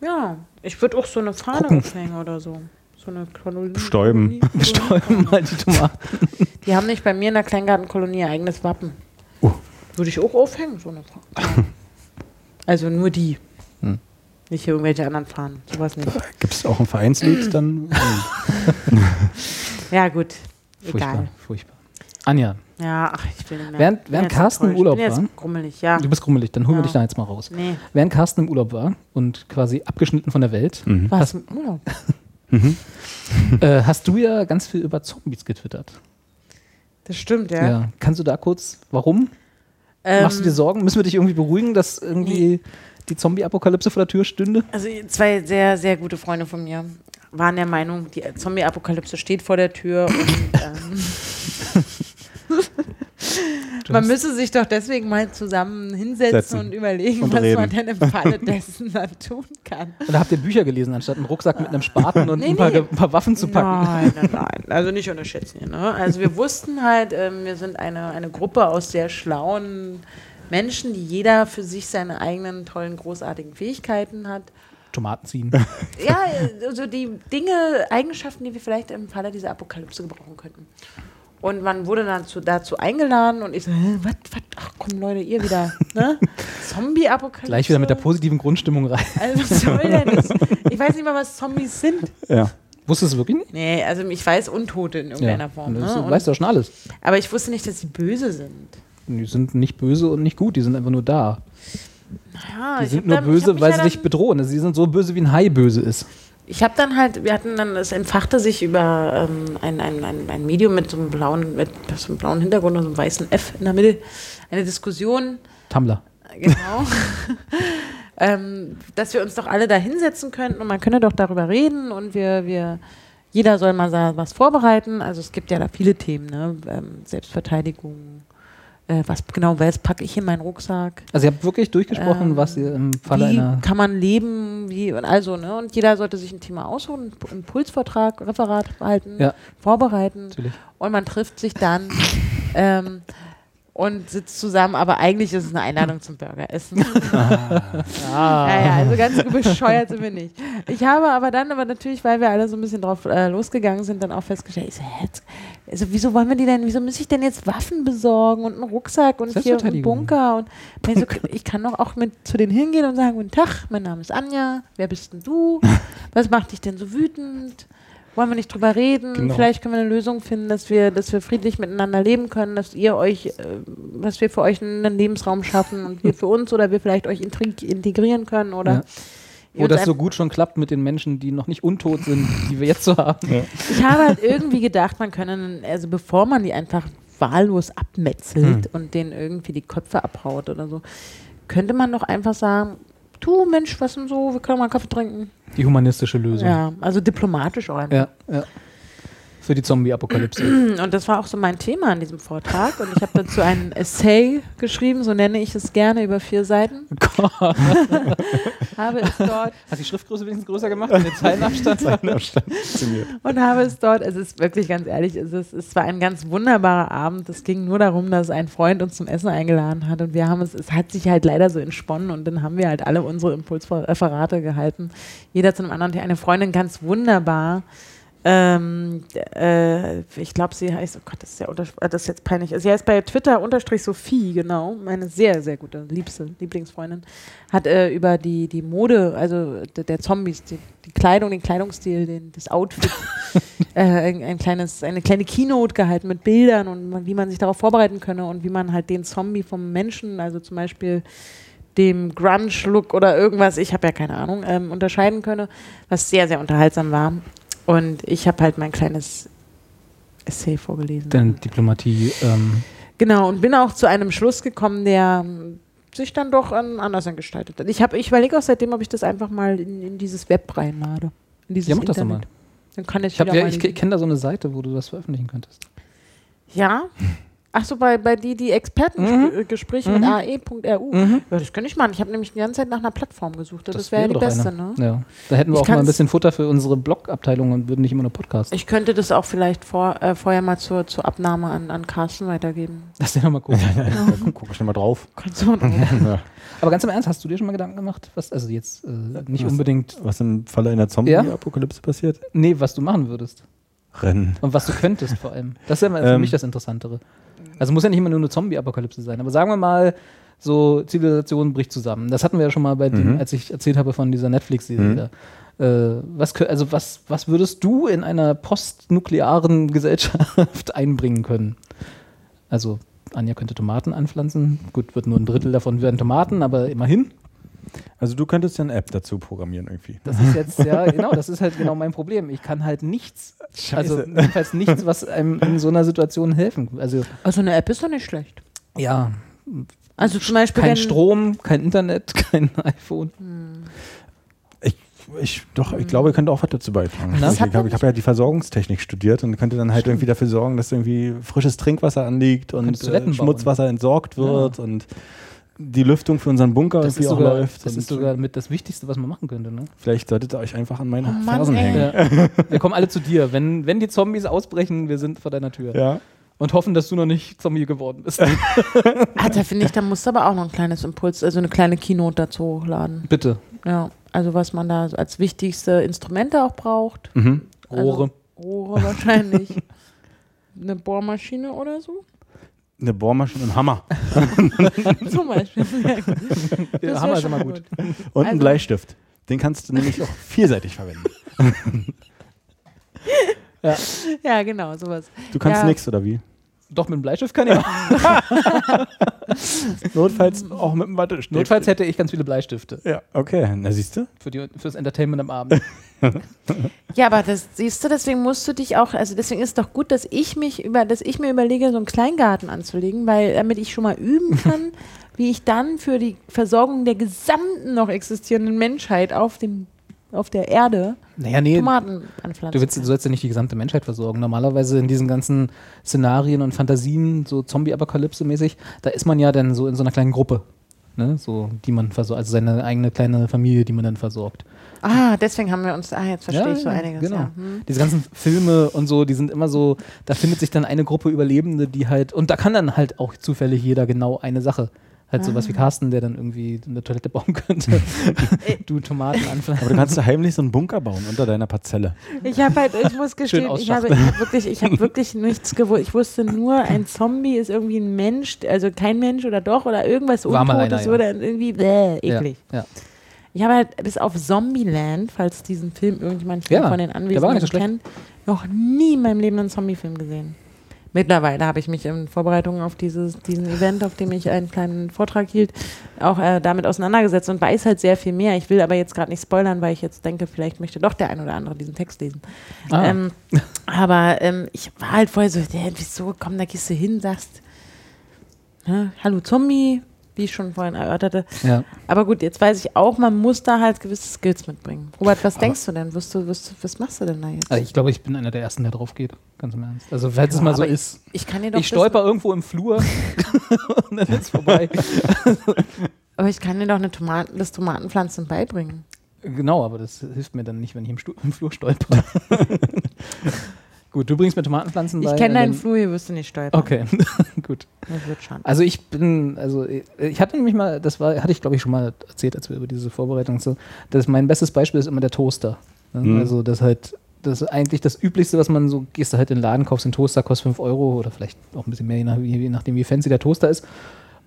Ja, ich würde auch so eine Fahne aufhängen oder so. So eine Kolonie. Bestäuben. Kolonie- bestäuben mal die Tomaten. Die haben nicht bei mir in der Kleingartenkolonie ihr eigenes Wappen. Oh. Würde ich auch aufhängen, so eine Fahne. Also nur die. Hm. Nicht irgendwelche anderen Fahnen. Sowas nicht. Gibt es auch ein Vereinslied dann? Ja, gut. Furchtbar, Egal. furchtbar. Anja, Ja, ach, ich nicht mehr. Während- Bin während Carsten im. Urlaub bin jetzt war- grummelig, ja. du bist grummelig, dann holen wir Ja. dich da jetzt mal raus. Nee. Während Carsten im Urlaub war und quasi abgeschnitten von der Welt, Mhm. Was? im Urlaub? Äh, hast du ja ganz viel über Zombies getwittert. Das stimmt, Ja. ja. Kannst du da kurz, warum? Ähm, Machst du dir Sorgen? Müssen wir dich irgendwie beruhigen, dass irgendwie die Zombie-Apokalypse vor der Tür stünde? Also zwei sehr, sehr gute Freunde von mir waren der Meinung, die Zombie-Apokalypse steht vor der Tür und ähm, man müsse sich doch deswegen mal zusammen hinsetzen Setzen und überlegen, und was reden. man denn im Falle dessen dann tun kann. Oder habt ihr Bücher gelesen, anstatt einen Rucksack mit einem Spaten und Nee, ein, paar, nee. ein paar Waffen zu packen? Nein, nein, nein. Also nicht unterschätzen hier. Ne? Also wir wussten halt, ähm, wir sind eine, eine Gruppe aus sehr schlauen Menschen, die jeder für sich seine eigenen tollen, großartigen Fähigkeiten hat. Tomaten ziehen. Ja, also die Dinge, Eigenschaften, die wir vielleicht im Falle dieser Apokalypse gebrauchen könnten. Und man wurde dann zu, dazu eingeladen und ich so, "Hä, was, was, ach komm Leute, ihr wieder, ne? Zombie-Apokalypse? Gleich wieder mit der positiven Grundstimmung rein. Also was soll denn das? Ich weiß nicht mal, was Zombies sind. Ja. Wusstest du wirklich nicht? Nee, also ich weiß Untote in irgendeiner Form. Das, Ne? du weißt doch schon alles. aber ich wusste nicht, dass sie böse sind. Die sind nicht böse und nicht gut, die sind einfach nur da. Naja, Die sind nur dann- böse, weil ja sie dich bedrohen. Also, sie sind so böse, wie ein Hai böse ist. Ich habe dann halt, wir hatten dann, es entfachte sich über ähm, ein, ein, ein, ein Medium mit so einem blauen, mit so einem blauen Hintergrund und so einem weißen F in der Mitte, eine Diskussion, Tumblr. genau, ähm, dass wir uns doch alle da hinsetzen könnten und man könne doch darüber reden und wir, wir, jeder soll mal was vorbereiten. Also es gibt ja da viele Themen, ne? ähm, Selbstverteidigung, äh, was genau, was packe ich in meinen Rucksack? Also ihr habt wirklich durchgesprochen, Ähm, was ihr im Falle wie einer. kann man leben, wie und also, ne? Und jeder sollte sich ein Thema aussuchen, einen P- Impulsvortrag, Referat halten, Ja. vorbereiten Natürlich. und man trifft sich dann ähm, und sitzt zusammen, aber eigentlich ist es eine Einladung zum Burgeressen. Ah. Ja, ja, also ganz bescheuert sind wir nicht. Ich habe aber dann, aber natürlich, weil wir alle so ein bisschen drauf äh, losgegangen sind, dann auch festgestellt, ich so, jetzt, also wieso wollen wir die denn, wieso muss ich denn jetzt Waffen besorgen und einen Rucksack und hier einen. Bunker und ich, so, ich kann doch auch mit zu denen hingehen und sagen, guten Tag, mein Name ist Anja, wer bist denn du? Was macht dich denn so wütend? Wollen wir nicht drüber reden? Genau. Vielleicht können wir eine Lösung finden, dass wir, dass wir friedlich miteinander leben können, dass ihr euch, äh, dass wir für euch einen Lebensraum schaffen und wir für uns oder wir vielleicht euch integ- integrieren können oder Ja. Wo das so gut schon klappt mit den Menschen, die noch nicht untot sind, die wir jetzt so haben. Ich habe halt irgendwie gedacht, man könne, also bevor man die einfach wahllos abmetzelt Hm. und denen irgendwie die Köpfe abhaut oder so, könnte man doch einfach sagen, du Mensch, was denn so, wir können mal einen Kaffee trinken. Die humanistische Lösung. Ja, also diplomatisch auch einfach. ja. ja. Für die Zombie-Apokalypse. Und das war auch so mein Thema an diesem Vortrag. Und ich habe dazu einen Essay geschrieben, so nenne ich es gerne, über vier Seiten. habe es dort Hast die Schriftgröße wenigstens größer gemacht und den Zeilenabstand? und habe es dort, es ist wirklich ganz ehrlich, es, ist, es war ein ganz wunderbarer Abend. Es ging nur darum, dass ein Freund uns zum Essen eingeladen hat und wir haben es, es hat sich halt leider so entsponnen und dann haben wir halt alle unsere Impulsreferate gehalten. Jeder zu einem anderen, eine Freundin ganz wunderbar. Ähm, äh, ich glaube, sie heißt, oh Gott, das ist ja äh, das ist jetzt peinlich. Sie heißt bei Twitter unterstrich Sophie, genau, meine sehr, sehr gute, liebste Lieblingsfreundin, hat äh, über die, die Mode, also der, der Zombies, die, die Kleidung, den Kleidungsstil, den, das Outfit, äh, ein, ein kleines, eine kleine Keynote gehalten mit Bildern und wie man sich darauf vorbereiten könne und wie man halt den Zombie vom Menschen, also zum Beispiel dem Grunge-Look oder irgendwas, ich habe ja keine Ahnung, ähm, unterscheiden könne, was sehr, sehr unterhaltsam war. Und ich habe halt mein kleines Essay vorgelesen. Denn Diplomatie. Ähm, Genau, und bin auch zu einem Schluss gekommen, der ähm, sich dann doch ähm, anders gestaltet hat. Ich, hab- ich überlege auch seitdem, ob ich das einfach mal in, in dieses Web reinlade. In dieses ja, mach das doch Internet. mal. Dann kann ich, Ich, ja, ich kenne da so eine Seite, wo du das veröffentlichen könntest. Ja? Ach so, bei, bei die, die Expertengespräche mit Mhm. ae.ru. Ja, das könnte ich machen. Ich habe nämlich die ganze Zeit nach einer Plattform gesucht. Das, wäre ja die beste, eine. ne? Ja. Da hätten wir Ich auch mal ein bisschen Futter für unsere Blog-Abteilung und würden nicht immer nur Podcasts. Ich könnte das auch vielleicht vor, äh, vorher mal zur, zur Abnahme an, an Carsten weitergeben. Das ist ja mal cool. Ja, guck ich mal drauf. Kannst du mal drauf. Ja. Aber ganz im Ernst, hast du dir schon mal Gedanken gemacht? Was, also jetzt äh, nicht Was? unbedingt, Was im Falle einer Zombie-Apokalypse passiert? nee, was du machen würdest. Rennen. Und was du könntest vor allem. Das ist ja für Ähm. mich das Interessantere. Also muss ja nicht immer nur eine Zombie-Apokalypse sein. Aber sagen wir mal, so Zivilisation bricht zusammen. Das hatten wir ja schon mal bei dem, Mhm. als ich erzählt habe von dieser Netflix-Serie. Mhm. Äh, was, also was, was würdest du in einer postnuklearen Gesellschaft einbringen können? Also Anja könnte Tomaten anpflanzen. Gut, wird nur ein Drittel davon werden Tomaten, aber immerhin. Also du könntest ja eine App dazu programmieren irgendwie. Das ist jetzt, ja, genau, das ist halt genau mein Problem. Ich kann halt nichts, also jedenfalls nichts, was einem in so einer Situation helfen. Also Also eine App ist doch nicht schlecht. ja, Also zum Beispiel, kein Strom, kein Internet, kein iPhone. Ich, ich, doch, ich glaube, ihr könnt auch was dazu beitragen. Na? Ich, ich habe hab ja die Versorgungstechnik studiert und könnte dann halt irgendwie dafür sorgen, dass irgendwie frisches Trinkwasser anliegt und äh, bauen. Schmutzwasser entsorgt wird und die Lüftung für unseren Bunker Das, irgendwie ist auch sogar, läuft. das ist sogar mit das Wichtigste, was man machen könnte. Ne? vielleicht solltet ihr euch einfach an meine Oh Mann, Fersen ey. hängen. Ja. Wir kommen alle zu dir. Wenn, wenn die Zombies ausbrechen, wir sind vor deiner Tür. Ja. Und hoffen, dass du noch nicht Zombie geworden bist. ah, da finde ich, da musst du aber auch noch ein kleines Impuls, also eine kleine Keynote dazu hochladen. Bitte. Ja, also was man da als wichtigste Instrumente auch braucht. Mhm. Rohre. Also, Rohre wahrscheinlich. eine Bohrmaschine oder so. Eine Bohrmaschine und ein Hammer. Zum Beispiel. Gut. Das Ja, Hammer ist schon immer gut. Und Also- ein Bleistift. Den kannst du nämlich auch vielseitig verwenden. Ja, genau, sowas. Du kannst Ja. nichts, oder wie? Doch, mit dem Bleistift kann ich auch. Notfalls auch mit dem Wattestäbchen. Notfalls hätte ich ganz viele Bleistifte Ja, okay. Na, siehst du? für die, fürs Entertainment am Abend. Ja, aber das siehst du, deswegen musst du dich auch, also deswegen ist es doch gut, dass ich mich über, dass ich mir überlege, so einen Kleingarten anzulegen, weil damit ich schon mal üben kann, wie ich dann für die Versorgung der gesamten noch existierenden Menschheit auf dem auf der Erde Naja, nee, Tomaten anpflanzen. du, willst, du sollst ja nicht die gesamte Menschheit versorgen. Normalerweise in diesen ganzen Szenarien und Fantasien, so Zombie-Apokalypse-mäßig, da ist man ja dann so in so einer kleinen Gruppe. Ne, so, die man versorgt, also seine eigene kleine Familie, die man dann versorgt. Ah, deswegen haben wir uns, ah, jetzt verstehe Ja, ich so einiges. Genau. Ja. Hm. Diese ganzen Filme und so, die sind immer so, da findet sich dann eine Gruppe Überlebende, die halt, und da kann dann halt auch zufällig jeder genau eine Sache. Halt sowas Ah. wie Carsten, der dann irgendwie eine Toilette bauen könnte. du Tomaten anpflanzen. Aber du kannst heimlich so einen Bunker bauen unter deiner Parzelle. Ich habe halt, ich muss gestehen, ich habe, ich habe wirklich, ich habe wirklich nichts gewusst. Ich wusste nur, ein Zombie ist irgendwie ein Mensch, also kein Mensch oder doch oder irgendwas War mal Untotes einer, ja. oder irgendwie bäh, eklig. Ja, ja. Ich habe halt bis auf Zombieland, falls diesen Film irgendjemand Ja, von den so Anwesenden schlecht. kennt, noch nie in meinem Leben einen Zombie-Film gesehen. Mittlerweile habe ich mich in Vorbereitung auf dieses, diesen Event, auf dem ich einen kleinen Vortrag hielt, auch äh, damit auseinandergesetzt und weiß halt sehr viel mehr. Ich will aber jetzt gerade nicht spoilern, weil ich jetzt denke, vielleicht möchte doch der ein oder andere diesen Text lesen. Ah, Ähm, aber ähm, ich war halt vorher so, ja, wieso, komm, da gehst du hin, sagst, ne, hallo Zombie, wie ich schon vorhin erörterte. ja. Aber gut, jetzt weiß ich auch, man muss da halt gewisse Skills mitbringen. Robert, was denkst du denn? Wirst du, wirst du, was machst du denn da jetzt? Also ich glaube, ich bin einer der Ersten, der drauf geht. Ganz im Ernst. Also, falls es Ja, mal so aber ist. ich kann dir doch Ich stolper irgendwo im Flur und dann ist vorbei. das, aber ich kann dir doch eine Tomaten, das Tomatenpflanzen beibringen. Genau, aber das hilft mir dann nicht, wenn ich im, Stu im Flur stolper. Gut, du bringst mir Tomatenpflanzen bei. Ich kenne deinen Flur, hier wirst du nicht stolpern. Okay, gut. Das wird schon. Also ich bin, also ich- ich hatte nämlich mal, das war, hatte ich glaube ich schon mal erzählt, als wir über diese Vorbereitung so, dass mein bestes Beispiel ist immer der Toaster. Ne? Mhm. Also das halt, das ist eigentlich das Üblichste, was man so, gehst du halt in den Laden, kaufst den Toaster, kostet 5 Euro oder vielleicht auch ein bisschen mehr, je, nach, je nachdem wie fancy der Toaster ist.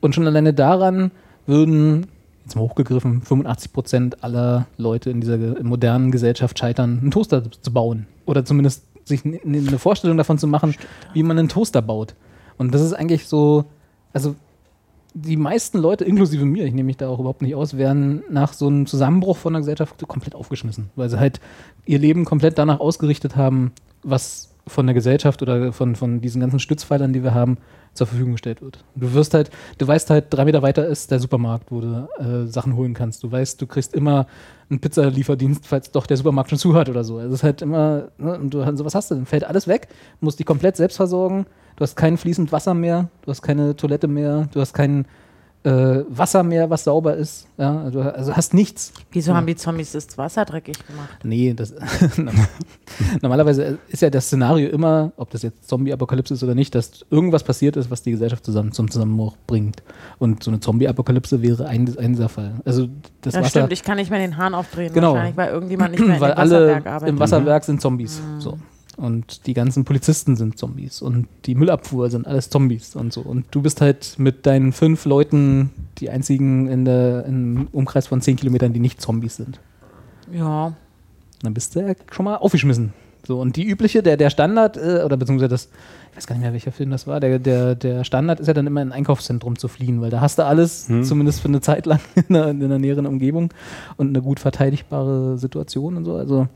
Und schon alleine daran würden, jetzt mal hochgegriffen, 85 Prozent aller Leute in dieser modernen Gesellschaft scheitern, einen Toaster zu bauen. Oder zumindest sich eine Vorstellung davon zu machen, wie man einen Toaster baut. Und das ist eigentlich so, also die meisten Leute, inklusive mir, ich nehme mich da auch überhaupt nicht aus, werden nach so einem Zusammenbruch von der Gesellschaft komplett aufgeschmissen, weil sie halt ihr Leben komplett danach ausgerichtet haben, was von der Gesellschaft oder von, von diesen ganzen Stützpfeilern, die wir haben, zur Verfügung gestellt wird. Du wirst halt, du weißt halt, drei Meter weiter ist der Supermarkt, wo du äh, Sachen holen kannst. Du weißt, du kriegst immer einen Pizzalieferdienst, falls doch der Supermarkt schon zu oder so. Also es ist halt immer, ne, und du sowas hast du, dann fällt alles weg, musst dich komplett selbst versorgen, du hast kein fließend Wasser mehr, du hast keine Toilette mehr, du hast kein äh, Wasser mehr, was sauber ist. Ja, also, also hast nichts. Wieso Ja. haben die Zombies das Wasser dreckig gemacht? Nee, das normalerweise ist ja das Szenario immer, ob das jetzt Zombie-Apokalypse ist oder nicht, dass irgendwas passiert ist, was die Gesellschaft zusammen zum Zusammenbruch bringt. Und so eine Zombie-Apokalypse wäre ein, ein dieser Fall. Also das Ja, Wasser, stimmt, ich kann nicht mehr den Hahn aufdrehen, Genau. wahrscheinlich, weil irgendjemand nicht mehr weil alle Wasserwerk arbeitet. im Wasserwerk sind Zombies. So. Und die ganzen Polizisten sind Zombies und die Müllabfuhr sind alles Zombies und so. Und du bist halt mit deinen fünf Leuten die einzigen in der, im Umkreis von zehn Kilometern, die nicht Zombies sind. Ja, dann bist du ja schon mal aufgeschmissen. So, und die übliche, der, der Standard, äh, oder beziehungsweise das, ich weiß gar nicht mehr, welcher Film das war, der, der, der Standard ist ja dann immer in ein Einkaufszentrum zu fliehen, weil da hast du alles, Hm. zumindest für eine Zeit lang in der, in der näheren Umgebung und eine gut verteidigbare Situation und so. Also,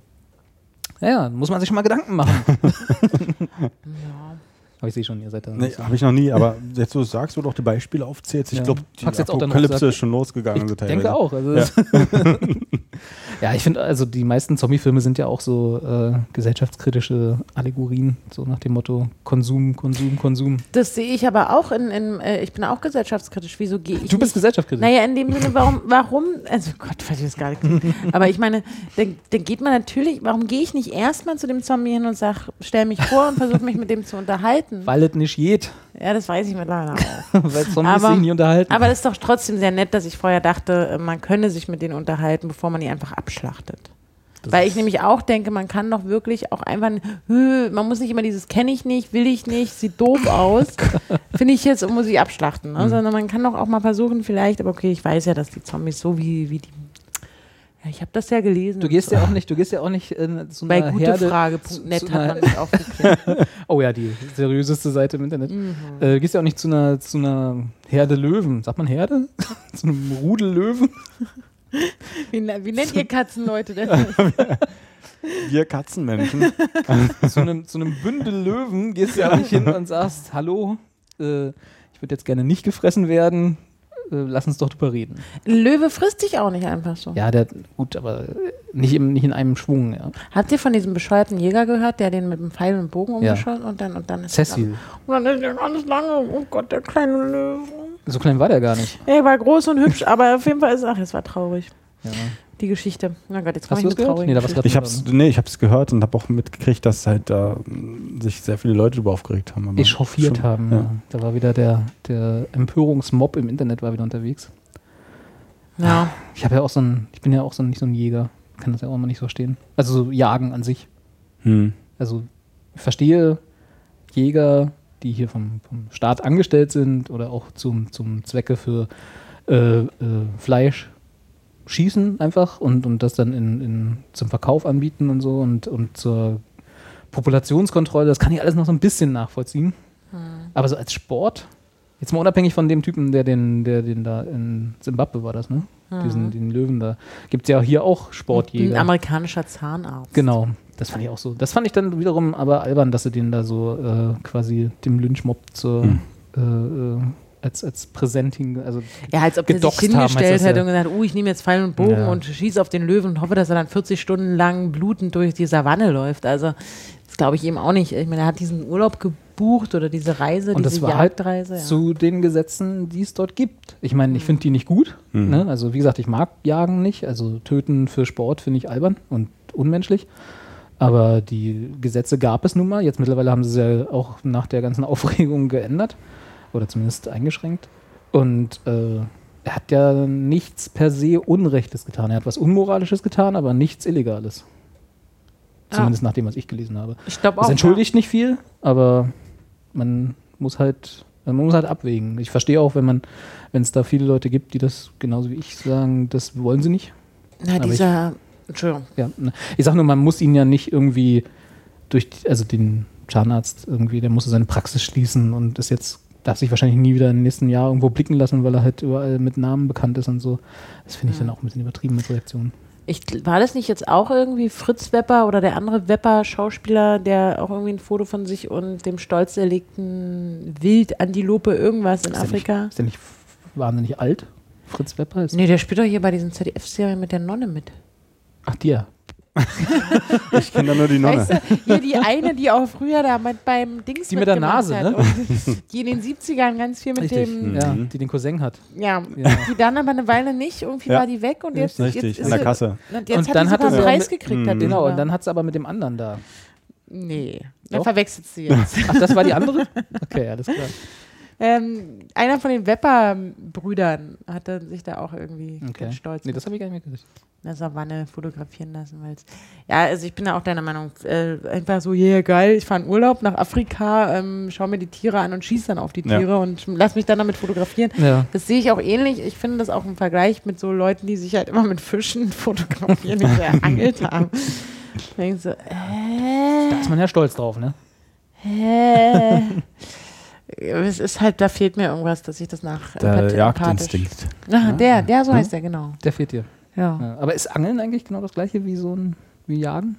ja, ja, muss man sich schon mal Gedanken machen. ja. Aber ich sehe schon, ihr seid da. Nee, habe ich noch nie, aber jetzt so sagst du doch die Beispiele aufzählst. Ich Ja. glaube, die Pack's jetzt auch dann Apokalypse auf, ist schon losgegangen. Ich so denke auch. Also Ja. ja. ich finde, also die meisten Zombie-Filme sind ja auch so äh, gesellschaftskritische Allegorien, so nach dem Motto Konsum, Konsum, Konsum. Das sehe ich aber auch in, in äh, ich bin auch gesellschaftskritisch. Wieso gehe ich Du bist nicht? gesellschaftskritisch. Naja, in dem Sinne, warum, warum, also Gott, weiß ich das gar nicht. Aber ich meine, dann, dann geht man natürlich, warum gehe ich nicht erstmal zu dem Zombie hin und sag, stell mich vor und versuche mich mit dem zu unterhalten? Weil es nicht geht. Ja, das weiß ich mittlerweile auch. Weil Zombies Aber- sich nicht unterhalten. Aber das ist doch trotzdem sehr nett, dass ich vorher dachte, äh, man könne sich mit denen unterhalten, bevor man die einfach abschlachtet. Das Weil ich nämlich auch denke, man kann doch wirklich auch einfach, "Hö, man muss nicht immer dieses kenne ich nicht, will ich nicht, sieht doof aus, finde ich jetzt und muss ich abschlachten. Mhm. Ne? Sondern man kann doch auch mal versuchen, vielleicht, aber okay, ich weiß ja, dass die Zombies so wie, wie die. Ich habe das ja gelesen. Du gehst ja auch nicht, du gehst ja auch nicht in so Bei einer Herde. gutefrage.net zu- zu hat man mich aufgeklärt. Oh ja, die seriöseste Seite im Internet. Mhm. Äh, du gehst ja auch nicht zu einer, zu einer Herde Löwen. Sagt man Herde? zu einem Rudel Löwen? wie, ne- wie nennt ihr Katzenleute denn? Wir Katzenmenschen. zu, einem, zu einem Bündel Löwen gehst du ja auch nicht hin und sagst, hallo, äh, ich würde jetzt gerne nicht gefressen werden. Äh, lass uns doch drüber reden. Ein Löwe frisst dich auch nicht einfach so. Ja, der, gut, aber nicht, im, nicht in einem Schwung. Ja. Habt ihr von diesem bescheuerten Jäger gehört, der den mit dem Pfeil und Bogen Ja. umgeschossen und dann und dann ist Cecil. Und dann ist der alles lange. Oh Gott, der kleine Löwe. So klein war der gar nicht. Er war groß und hübsch, aber auf jeden Fall ist ach, es war traurig. Ja. Die Geschichte. Na Gott, jetzt komme du ich es mit gehört? traurigen Nee, da Ich hab's, nee, ich hab's gehört und habe auch mitgekriegt, dass halt da mh, sich sehr viele Leute drüber aufgeregt haben. aber Echauffiert schon- haben. Ja. Da war wieder der, der Empörungsmob im Internet war wieder unterwegs. Ja. Ich habe ja auch so ein, ich bin ja auch so nicht so ein Jäger. Kann das ja auch immer nicht so verstehen. Also so Jagen an sich. Hm. Also ich verstehe Jäger, die hier vom, vom Staat angestellt sind oder auch zum, zum Zwecke für äh, äh, Fleisch schießen einfach und, und das dann in, in, zum Verkauf anbieten und so und, und zur Populationskontrolle, das kann ich alles noch so ein bisschen nachvollziehen. Aber so als Sport, jetzt mal unabhängig von dem Typen, der den, der den da in Zimbabwe war das, ne? Diesen den Löwen da. Gibt es ja hier auch Ein Sportjäger. amerikanischer Zahnarzt. Genau, das fand ich auch so. Das fand ich dann wiederum aber albern, dass sie den da so äh, quasi dem Lynchmob zur, Hm. äh, äh, als, als Präsent. Also, Ja, als ob der sich hingestellt hätte und gesagt, oh, ich nehme jetzt Pfeil und Bogen Ja. und schieße auf den Löwen und hoffe, dass er dann 40 Stunden lang blutend durch die Savanne läuft. Also, das glaube ich ihm auch nicht. Ich meine, er hat diesen Urlaub gebucht oder diese Reise, und diese das war halt Jagdreise. ja. zu den Gesetzen, die es dort gibt. Ich meine, ich finde die nicht gut. Mhm. Ne? Also wie gesagt, ich mag Jagen nicht. Also töten für Sport finde ich albern und unmenschlich. Aber die Gesetze gab es nun mal. Jetzt mittlerweile haben sie sie ja auch nach der ganzen Aufregung geändert. Oder zumindest eingeschränkt. Und äh, er hat ja nichts per se Unrechtes getan. Er hat was Unmoralisches getan, aber nichts Illegales. Ja. Zumindest nach dem, was ich gelesen habe. Ich glaube auch. Es entschuldigt nicht viel, aber man muss halt, man muss halt abwägen. Ich verstehe auch, wenn man, wenn es da viele Leute gibt, die das genauso wie ich sagen, das wollen sie nicht. Ja. Na, aber dieser. Entschuldigung. Ja, ich sage nur, man muss ihn ja nicht irgendwie durch, also den Zahnarzt irgendwie, der musste seine Praxis schließen und ist jetzt darf sich wahrscheinlich nie wieder im nächsten Jahr irgendwo blicken lassen, weil er halt überall mit Namen bekannt ist und so. Das finde ich dann auch ein bisschen übertrieben mit Reaktionen. Ich, war das nicht jetzt auch irgendwie Fritz Wepper oder der andere Wepper-Schauspieler, der auch irgendwie ein Foto von sich und dem stolz erlegten Wild, Antilope, irgendwas in Ist der Afrika? Nicht, ist der nicht wahnsinnig alt? Fritz Wepper ist. Nee, der spielt doch hier bei diesen ZDF-Serien mit der Nonne mit. Ach, dir. Ich kenne da nur die Nonne. Weißt du, hier die eine, die auch früher da mit beim Dings Die mit der Nase, hat ne? Und die in den 70ern ganz viel mit Richtig. dem, Ja, Mhm. die den Cousin hat. ja, Ja. die dann aber eine Weile nicht, irgendwie Ja. war die weg und jetzt, Richtig, jetzt an ist der sie- Kasse. Und jetzt Und hat dann hat einen ja Preis mit- gekriegt. Mhm. hat die Genau, und dann hat sie aber mit dem anderen da. Nee, dann verwechselt sie jetzt. Ach, das war die andere? Okay, alles klar. Ähm, einer von den Wepper-Brüdern hatte sich da auch irgendwie Okay. stolz Nee, das habe ich gar nicht mehr gesehen. in der Savanne fotografieren lassen. Weil's ja, also ich bin da auch deiner Meinung. Äh, einfach so, yeah, geil, ich fahre in Urlaub nach Afrika, ähm, schau mir die Tiere an und schieß dann auf die Ja. Tiere und lass mich dann damit fotografieren. Ja. Das sehe ich auch ähnlich. Ich finde das auch im Vergleich mit so Leuten, die sich halt immer mit Fischen fotografieren, die sie angelt haben. Denke so, äh, Da ist man ja stolz drauf, ne? hä? Es ist halt, da fehlt mir irgendwas, dass ich das nach Der Jagdinstinkt. Ah, der, der, so Ja. heißt der, genau. Der fehlt dir. Ja. Ja. Aber ist Angeln eigentlich genau das gleiche wie so ein wie Jagen?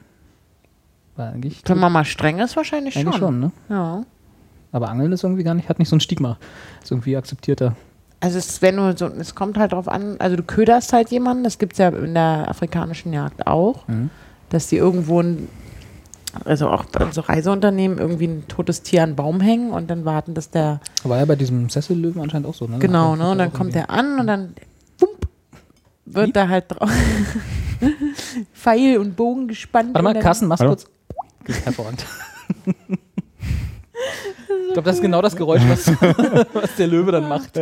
Weil eigentlich, Wenn man mal streng ist, wahrscheinlich schon. eigentlich schon, ne? Ja. Aber Angeln ist irgendwie gar nicht, hat nicht so ein Stigma. Ist irgendwie akzeptierter. Also es, wenn du so, es kommt halt drauf an, also du köderst halt jemanden, das gibt es ja in der afrikanischen Jagd auch, Mhm. dass die irgendwo ein, also auch bei so Reiseunternehmen irgendwie ein totes Tier an Baum hängen und dann warten, dass der, War ja bei diesem Sessellöwen anscheinend auch so, ne? genau, ne, und dann kommt irgendwie- der an und dann wump, wird Wie? da halt drauf Pfeil und Bogen gespannt. Warte mal, Carsten, mach's Hallo? kurz. Hervorragend. ich glaube, das ist genau das Geräusch, was, was der Löwe dann macht.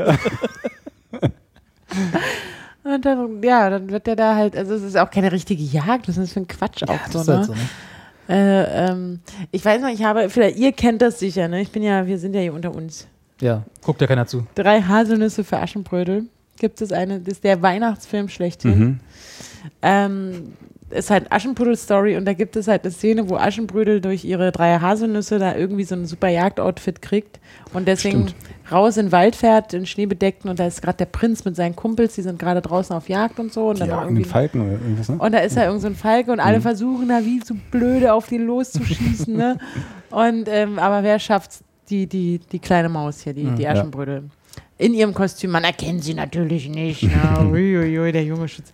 Und dann, ja, dann wird der da halt, also es ist auch keine richtige Jagd, was ist das für ein Quatsch auch das so, ist ne? halt so, ne? Äh, ähm, ich weiß noch, ich habe, vielleicht, ihr kennt das sicher, ne? Ich bin ja, wir sind ja hier unter uns. Ja, guckt ja keiner zu. Drei Haselnüsse für Aschenbrödel. Gibt es eine, das ist der Weihnachtsfilm schlechthin. Mhm. Ähm, ist halt Aschenbrödel-Story und da gibt es halt eine Szene, wo Aschenbrödel durch ihre drei Haselnüsse da irgendwie so ein super Jagdoutfit kriegt und deswegen Stimmt. raus in den Wald fährt, in Schneebedeckten und da ist gerade der Prinz mit seinen Kumpels, die sind gerade draußen auf Jagd und so. Und Die dann irgendwie Falken oder irgendwas, ne? und da ist da irgend so ein Falke und Mhm. alle versuchen da wie so blöde auf den loszuschießen, ne? Und ähm, aber wer schafft's die, die, die kleine Maus hier, die, Mhm, die ja. In ihrem Kostüm. Man erkennt sie natürlich nicht. Ne? Uiuiui, der junge Schütz.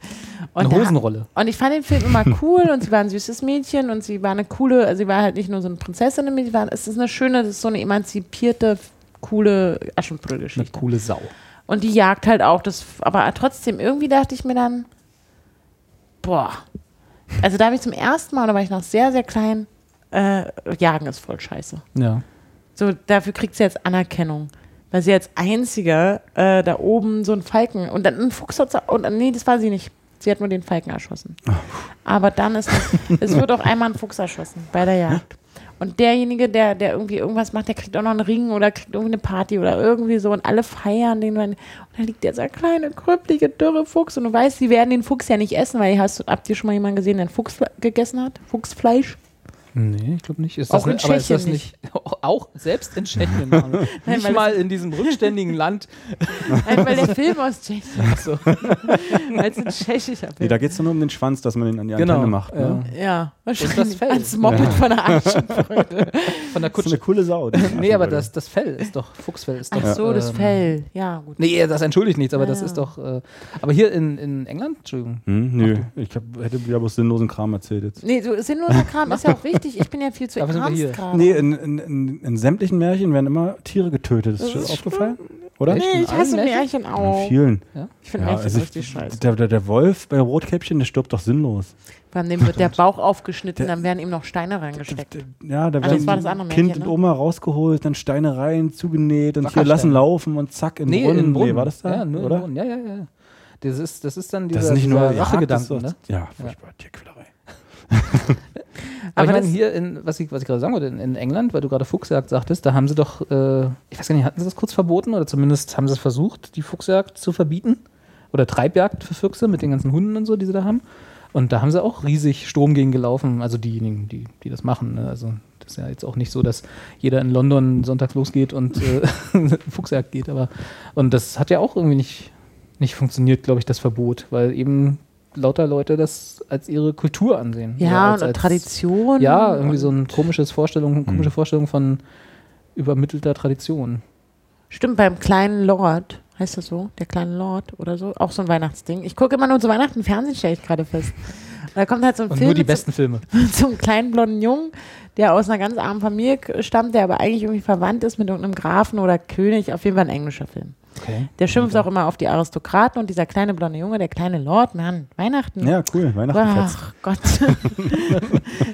Und Eine da- Hosenrolle. Und ich fand den Film immer cool und sie war ein süßes Mädchen und sie war eine coole, also sie war halt nicht nur so eine Prinzessin, sie war, es ist eine schöne, das ist so eine emanzipierte, coole Eine Aschenbrödel-Geschichte. coole Sau. Und die jagt halt auch, das, aber trotzdem, irgendwie dachte ich mir dann, boah. Also da habe ich zum ersten Mal, da war ich noch sehr, sehr klein, äh, Jagen ist voll scheiße. Ja. So, dafür kriegt sie jetzt Anerkennung. Weil sie als einzige äh, da oben so einen Falken und dann einen Fuchs hat sie, und nee, das war sie nicht. Sie hat nur den Falken erschossen. Aber dann ist es wird auch einmal ein Fuchs erschossen bei der Jagd. Und derjenige, der, der irgendwie irgendwas macht, der kriegt auch noch einen Ring oder kriegt irgendwie eine Party oder irgendwie so und alle feiern den. Und da liegt dieser kleine, krüppelige, dürre Fuchs und du weißt, sie werden den Fuchs ja nicht essen, weil hast, habt ihr schon mal jemanden gesehen, der einen Fuchs gegessen hat? Fuchsfleisch? Nee, ich glaube nicht. Ist Auch das in nicht, aber ist das Tschechien nicht. Auch selbst in Tschechien. Nein, nicht mal in diesem rückständigen Land. Nein, weil der Film aus Tschechien, So. weil es ein tschechischer Nee, Film da geht es nur um den Schwanz, dass man ihn an die Genau, Antenne macht. Ne? Ja, das wahrscheinlich Fell. als Moped von der Aschenbrödel. Von der Das ist eine Kutsche. coole Sau. Nee, aber das, das Fell ist doch, Fuchsfell ist doch. Ach so, das ähm, Fell. Ja, gut. Nee, das entschuldigt nichts, aber Ja, das ja. ist doch. Äh, aber hier in, in England, Entschuldigung. Hm, nö, ich hab, hätte wieder bloß sinnlosen Kram erzählt jetzt. Nee, so sinnloser Kram ist ja auch wichtig. Ich bin ja viel zu hier. ernst gerade. Nee, in, in, in, in sämtlichen Märchen werden immer Tiere getötet. Ist Das dir das ist aufgefallen? Oder? Nee, in ich hasse Märchen In auch. vielen. Ich finde Ja, Märchen also richtig ich, scheiße. der, der, der Wolf bei Rotkäppchen, der stirbt doch sinnlos. Vor allem dem wird der Bauch aufgeschnitten, Der- dann werden ihm noch Steine reingesteckt. Ja, da das werden war das andere Kind Märchen, und ne? Oma rausgeholt, dann Steine rein, zugenäht und hier Wackersteine. lassen laufen und zack, in den Brunnen. in Brunnen. Nee, war das da? Ja, nur oder? in Brunnen. Ja, ja, ja. Das ist, das ist dann dieser, Das ist nicht nur dieser Jagd, Rachegedanken, das ne? Ja, furchtbar, Tierquälerei. Aber, Aber ich meine, hier, in, was ich, was ich gerade sagen wollte, in, in England, weil du gerade Fuchsjagd sagtest, da haben sie doch, äh, ich weiß gar nicht, hatten sie das kurz verboten oder zumindest haben sie es versucht, die Fuchsjagd zu verbieten? Oder Treibjagd für Füchse mit den ganzen Hunden und so, die sie da haben. Und da haben sie auch riesig Strom gegen gelaufen, also diejenigen, die, die das machen. Ne? Also das ist ja jetzt auch nicht so, dass jeder in London sonntags losgeht und äh, Fuchsjagd geht, aber und das hat ja auch irgendwie nicht, nicht funktioniert, glaube ich, das Verbot, weil eben lauter Leute das als ihre Kultur ansehen. Oder Ja, als, und als, Tradition. Ja, irgendwie so und- ein komisches Vorstellung, komische Vorstellung von übermittelter Tradition. Stimmt, beim kleinen Lord, heißt das so? Der kleine Lord oder so? Auch so ein Weihnachtsding. Ich gucke immer nur zu Weihnachten Fernsehen, stelle ich gerade fest. Da kommt halt so ein Und Film nur die mit so- besten Filme. mit so einem kleinen blonden Jungen, der aus einer ganz armen Familie stammt, der aber eigentlich irgendwie verwandt ist mit irgendeinem Grafen oder König. Auf jeden Fall ein englischer Film. Okay. Der schimpft auch immer auf die Aristokraten und dieser kleine blonde Junge, der kleine Lord, Mann, Weihnachten. Ja, cool, Weihnachten. Ach Gott.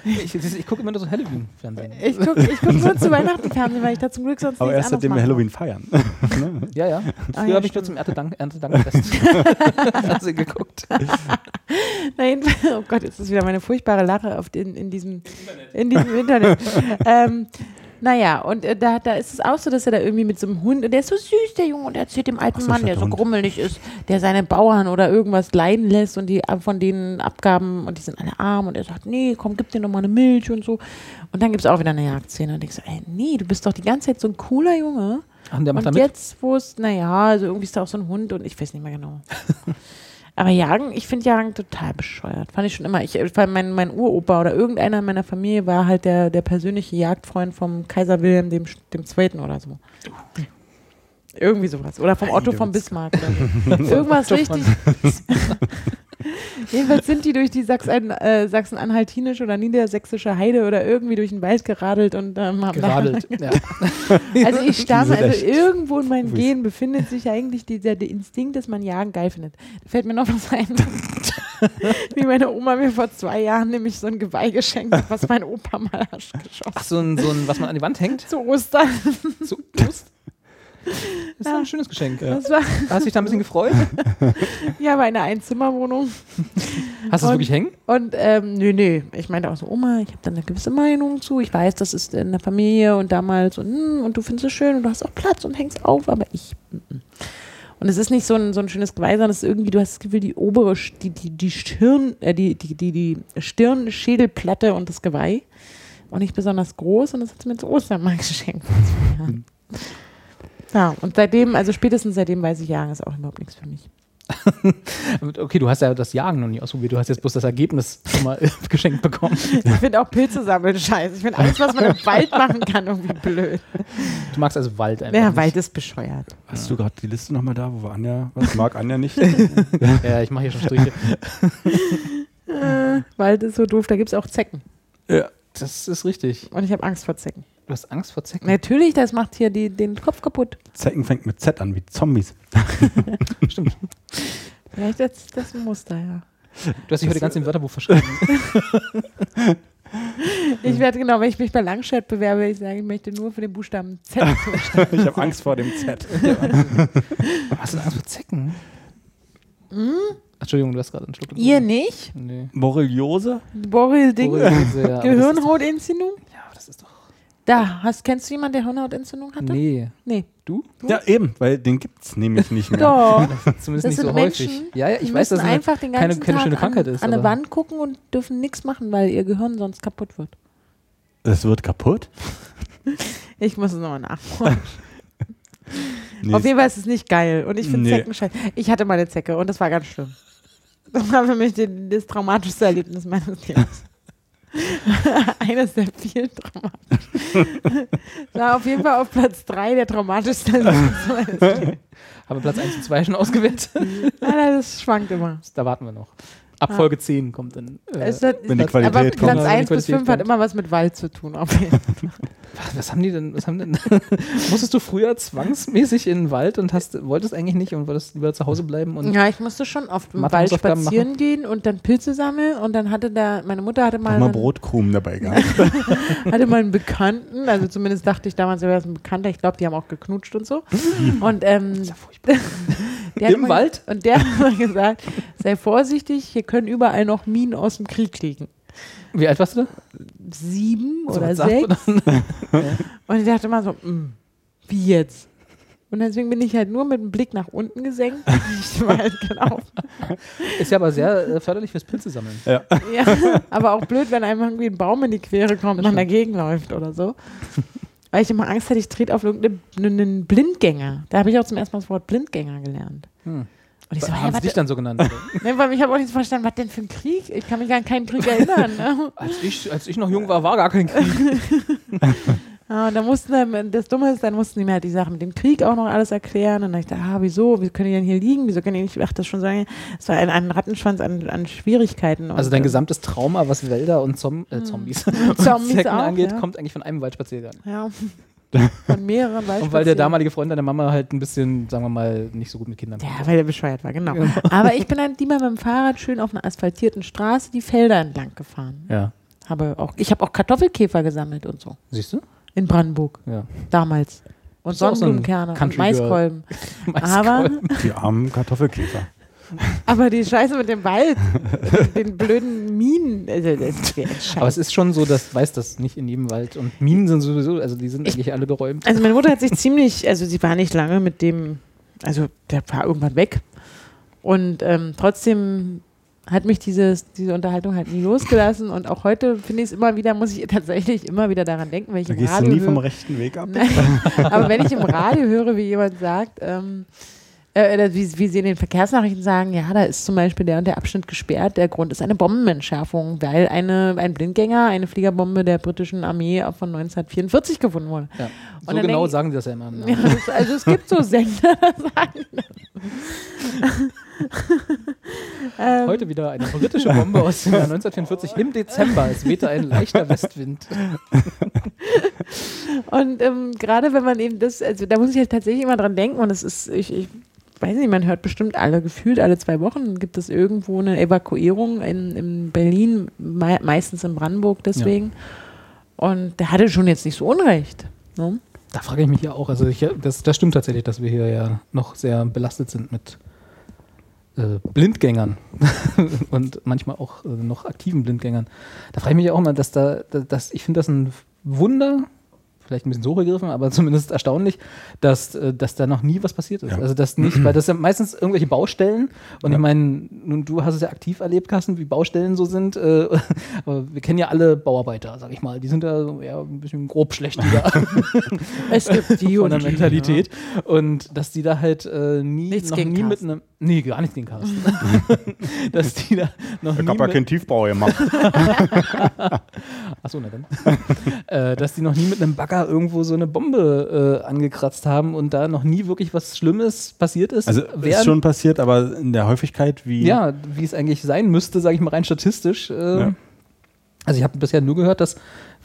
Ich, ich, ich gucke immer nur so Halloween-Fernsehen. Ich gucke ich guck nur zu Weihnachten Fernsehen, weil ich da zum Glück sonst Aber nichts erst seitdem wir Halloween feiern. Ja, ja. Ah, Früher ja, habe ich nur zum Erntedank, Erntedankfest Fernsehen geguckt. Nein, oh Gott, jetzt ist wieder meine furchtbare Lache auf den, in diesem in diesem Internet. ähm, naja, und äh, da, da ist es auch so, dass er da irgendwie mit so einem Hund, und der ist so süß, der Junge, und er erzählt dem alten so, Mann, der so Hund. grummelig ist, der seine Bauern oder irgendwas leiden lässt und die von denen Abgaben, und die sind alle arm, und er sagt, nee, komm, gib dir noch mal eine Milch und so. Und dann gibt es auch wieder eine Jagdszene, und ich so, ey, nee, du bist doch die ganze Zeit so ein cooler Junge. Ach, und der macht da Und jetzt, wo es, naja, also irgendwie ist da auch so ein Hund und ich weiß nicht mehr genau. Aber Jagen, ich finde Jagen total bescheuert. Fand ich schon immer. Ich, weil mein, mein Uropa oder irgendeiner in meiner Familie war halt der, der persönliche Jagdfreund vom Kaiser Wilhelm dem, dem Zweiten oder so. Irgendwie sowas. Oder vom Otto von Bismarck. Oder so. Irgendwas richtig. Jedenfalls sind die durch die Sachsen, äh, Sachsen-Anhaltinische oder niedersächsische Heide oder irgendwie durch den Wald geradelt und ähm, haben Geradelt. Ja. also ich stamme, also irgendwo in meinen Profis. Genen befindet sich eigentlich dieser der Instinkt, dass man Jagen geil findet. Da fällt mir noch was ein. Wie meine Oma mir vor zwei Jahren nämlich so ein Geweih geschenkt hat, was mein Opa mal hast geschossen. Ach, so ein, so ein, was man an die Wand hängt? Zu Ostern. So, Lust? Das ist doch ein schönes Geschenk. Das war, Hast du dich da ein bisschen gefreut? ja, war eine Einzimmerwohnung. Hast du es wirklich hängen? Und ähm, nö, nö. Ich meinte auch so, Oma, ich habe da eine gewisse Meinung zu. Ich weiß, das ist in der Familie und damals und, hm, und du findest es schön und du hast auch Platz und hängst auf, aber ich. Und es ist nicht so ein, so ein schönes Geweih, sondern es ist irgendwie, du hast das Gefühl, die obere, die, die, die Stirn, äh, die, die, die, die Stirn, Schädelplatte und das Geweih auch nicht besonders groß und das hat sie mir zu Ostern mal geschenkt. Jahren. Ja, und seitdem, also spätestens seitdem weiß ich, Jagen ist auch überhaupt nichts für mich. okay, du hast ja das Jagen noch nie ausprobiert. Du hast jetzt bloß das Ergebnis schon mal geschenkt bekommen. Ich finde auch Pilze sammeln scheiße. Ich finde alles, was man im Wald machen kann, irgendwie blöd. Du magst also Wald einfach. Ja, nicht. Wald ist bescheuert. Hast du gerade die Liste nochmal da, wo wir Anja, was mag Anja nicht? Ja, ich mache hier schon Striche. Wald ist so doof, da gibt es auch Zecken. ja. Das ist richtig. Und ich habe Angst vor Zecken. Du hast Angst vor Zecken. Natürlich, das macht hier die, den Kopf kaputt. Zecken fängt mit Z an, wie Zombies. Stimmt. Vielleicht das, das ist ein Muster, ja. Du hast dich heute ganz im Wörterbuch verschrieben. Ich werde genau, wenn ich mich bei Langschert bewerbe, ich sagen, ich möchte nur für den Buchstaben Z zustimmen. Ich habe Angst vor dem Z. hast du Angst vor Zecken? Entschuldigung, du hast gerade einen Schluck. Ihr nicht? Nee. Borreliose? Borrel-Ding. Borreliose, ja, ist- Gehirnhautentzündung? Ja, aber das ist doch. Da, hast, kennst du jemanden, der Hirnhautentzündung hatte? Nee. Nee. Du? Ja, eben, weil den gibt es nämlich nicht mehr. Doch. Zumindest Das nicht so sind häufig. Menschen, Ja, ja, ich weiß, dass es einfach den keine, ganzen keine Tag schöne Krankheit an, ist. an eine Wand gucken und dürfen nichts machen, weil ihr Gehirn sonst kaputt wird. Das wird kaputt? Ich muss es nochmal nachholen. Nee, Auf jeden Fall ist es nicht geil. Und ich finde Nee. Zecken scheiße. Ich hatte mal eine Zecke und das war ganz schlimm. Das war für mich das traumatischste Erlebnis meines Lebens. Eines der vielen traumatischen. war auf jeden Fall auf Platz 3 der traumatischsten. Haben wir Platz 1 und 2 schon ausgewählt? Nein, das schwankt immer. da warten wir noch. Ab Folge 10 kommt dann. Äh, Es hat, wenn die aber Qualität kommt. Platz die 1 bis Qualität 5 hat kommt. immer was mit Wald zu tun. Auf jeden Fall. was, was haben die denn? Was haben denn musstest du früher zwangsmäßig in den Wald und hast, wolltest eigentlich nicht und wolltest lieber zu Hause bleiben? Und Ja, ich musste schon oft im Wald spazieren gehen und dann Pilze sammeln und dann hatte da, meine Mutter hatte mal, mal einen, Brotkrumen dabei gehabt. hatte mal einen Bekannten, also zumindest dachte ich damals, er wäre ein Bekannter, ich glaube, die haben auch geknutscht und so. Und ähm, ist ja furchtbar. der hat Im mal- Wald? Und der hat mal gesagt, sei vorsichtig, hier können überall noch Minen aus dem Krieg liegen. Wie alt warst du da? Sieben So oder sechs. Und ich dachte immer so, mm, wie jetzt? Und deswegen bin ich halt nur mit dem Blick nach unten gesenkt und nicht weit gelaufen. Ist ja aber sehr äh, förderlich fürs Pilze sammeln. Ja, aber auch blöd, wenn einem irgendwie ein Baum in die Quere kommt und man dagegen läuft oder so. Weil ich immer Angst hatte, ich trete auf irgendeinen Blindgänger. Da habe ich auch zum ersten Mal das Wort Blindgänger gelernt. Hm. Und ich so, Haben ja, sie dich dann so genannt? nee, weil ich habe auch nicht verstanden, was denn für ein Krieg? Ich kann mich an keinen Krieg erinnern. Ne? als, ich, als ich noch jung war, war gar kein Krieg. Ja, und dann mussten dann, das Dumme ist, dann mussten die mir halt die Sachen mit dem Krieg auch noch alles erklären. Und dann dachte ich, ah, wieso? Wie können die denn hier liegen? Wieso können die nicht, ach, das schon sagen, es war ein, ein Rattenschwanz an, an Schwierigkeiten. Also dein äh, gesamtes Trauma, was Wälder und Zom äh, Zombies und Zombies Zecken auch, angeht, ja. kommt eigentlich von einem Waldspaziergang. Ja. Von mehreren Und weil der damalige Freund deiner Mama halt ein bisschen, sagen wir mal, nicht so gut mit Kindern Ja, weil der bescheuert war, genau. Aber ich bin dann lieber mit dem Fahrrad schön auf einer asphaltierten Straße die Felder entlang gefahren. Ja. Habe auch, ich habe auch Kartoffelkäfer gesammelt und so. Siehst du? In Brandenburg, Ja. damals. Und auch so Sonnenblumenkerne und Girl? Maiskolben. Aber, Die armen Kartoffelkäfer. Aber die Scheiße mit dem Wald, den blöden Minen, also das wäre scheiße. Aber es ist schon so, dass weiß das nicht in jedem Wald. Und Minen sind sowieso, also die sind eigentlich alle geräumt. Also meine Mutter hat sich ziemlich, also sie war nicht lange mit dem, also der war irgendwann weg. Und ähm, trotzdem hat mich dieses, diese Unterhaltung halt nie losgelassen. Und auch heute finde ich es immer wieder, muss ich tatsächlich immer wieder daran denken, wenn ich Da im gehst du Radio nie vom rechten Weg ab. Nein, aber wenn ich im Radio höre, wie jemand sagt, ähm, äh, wie, wie sie in den Verkehrsnachrichten sagen, ja, da ist zum Beispiel der und der Abschnitt gesperrt, der Grund ist eine Bombenentschärfung, weil eine, ein Blindgänger, eine Fliegerbombe der britischen Armee von 1944 gefunden wurde. Ja. So genau denk- sagen die das ja immer. Ne? Ja, das, also es gibt so Sender, sagen ähm, Heute wieder eine britische Bombe aus dem Jahr 1944 im Dezember. Es wehte ein leichter Westwind. Und ähm, gerade wenn man eben das, also da muss ich halt tatsächlich immer dran denken und es ist, ich, ich weiß nicht, man hört bestimmt alle, gefühlt alle zwei Wochen gibt es irgendwo eine Evakuierung in, in Berlin, mei meistens in Brandenburg deswegen. Und der hatte schon jetzt nicht so Unrecht. Ne? Da frage ich mich ja auch. Also ich, das, das stimmt tatsächlich, dass wir hier ja noch sehr belastet sind mit äh, Blindgängern und manchmal auch äh, noch aktiven Blindgängern. Da frage ich mich auch immer, dass da, da- dass ich finde das ein Wunder, vielleicht ein bisschen so gegriffen, aber zumindest erstaunlich, dass, äh, dass da noch nie was passiert ist. Ja. Also das nicht, weil das sind meistens irgendwelche Baustellen. Und ich meine, nun du hast es ja aktiv erlebt, Carsten, wie Baustellen so sind, äh, aber wir kennen ja alle Bauarbeiter, sag ich mal, die sind ja so eher ein bisschen grob schlechtiger Es gibt die von und der die, Mentalität. Und dass die da halt äh, nie, Nichts noch gegen nie mit einem Nee, gar nicht den Carsten. dass die da noch Ich habe ja keinen Tiefbau gemacht. Achso, na dann. äh, dass die noch nie mit einem Bagger irgendwo so eine Bombe äh, angekratzt haben und da noch nie wirklich was Schlimmes passiert ist. Also ist schon passiert, aber in der Häufigkeit wie. Ja, wie es eigentlich sein müsste, sage ich mal rein statistisch. Äh, Ja. Also ich habe bisher nur gehört, dass,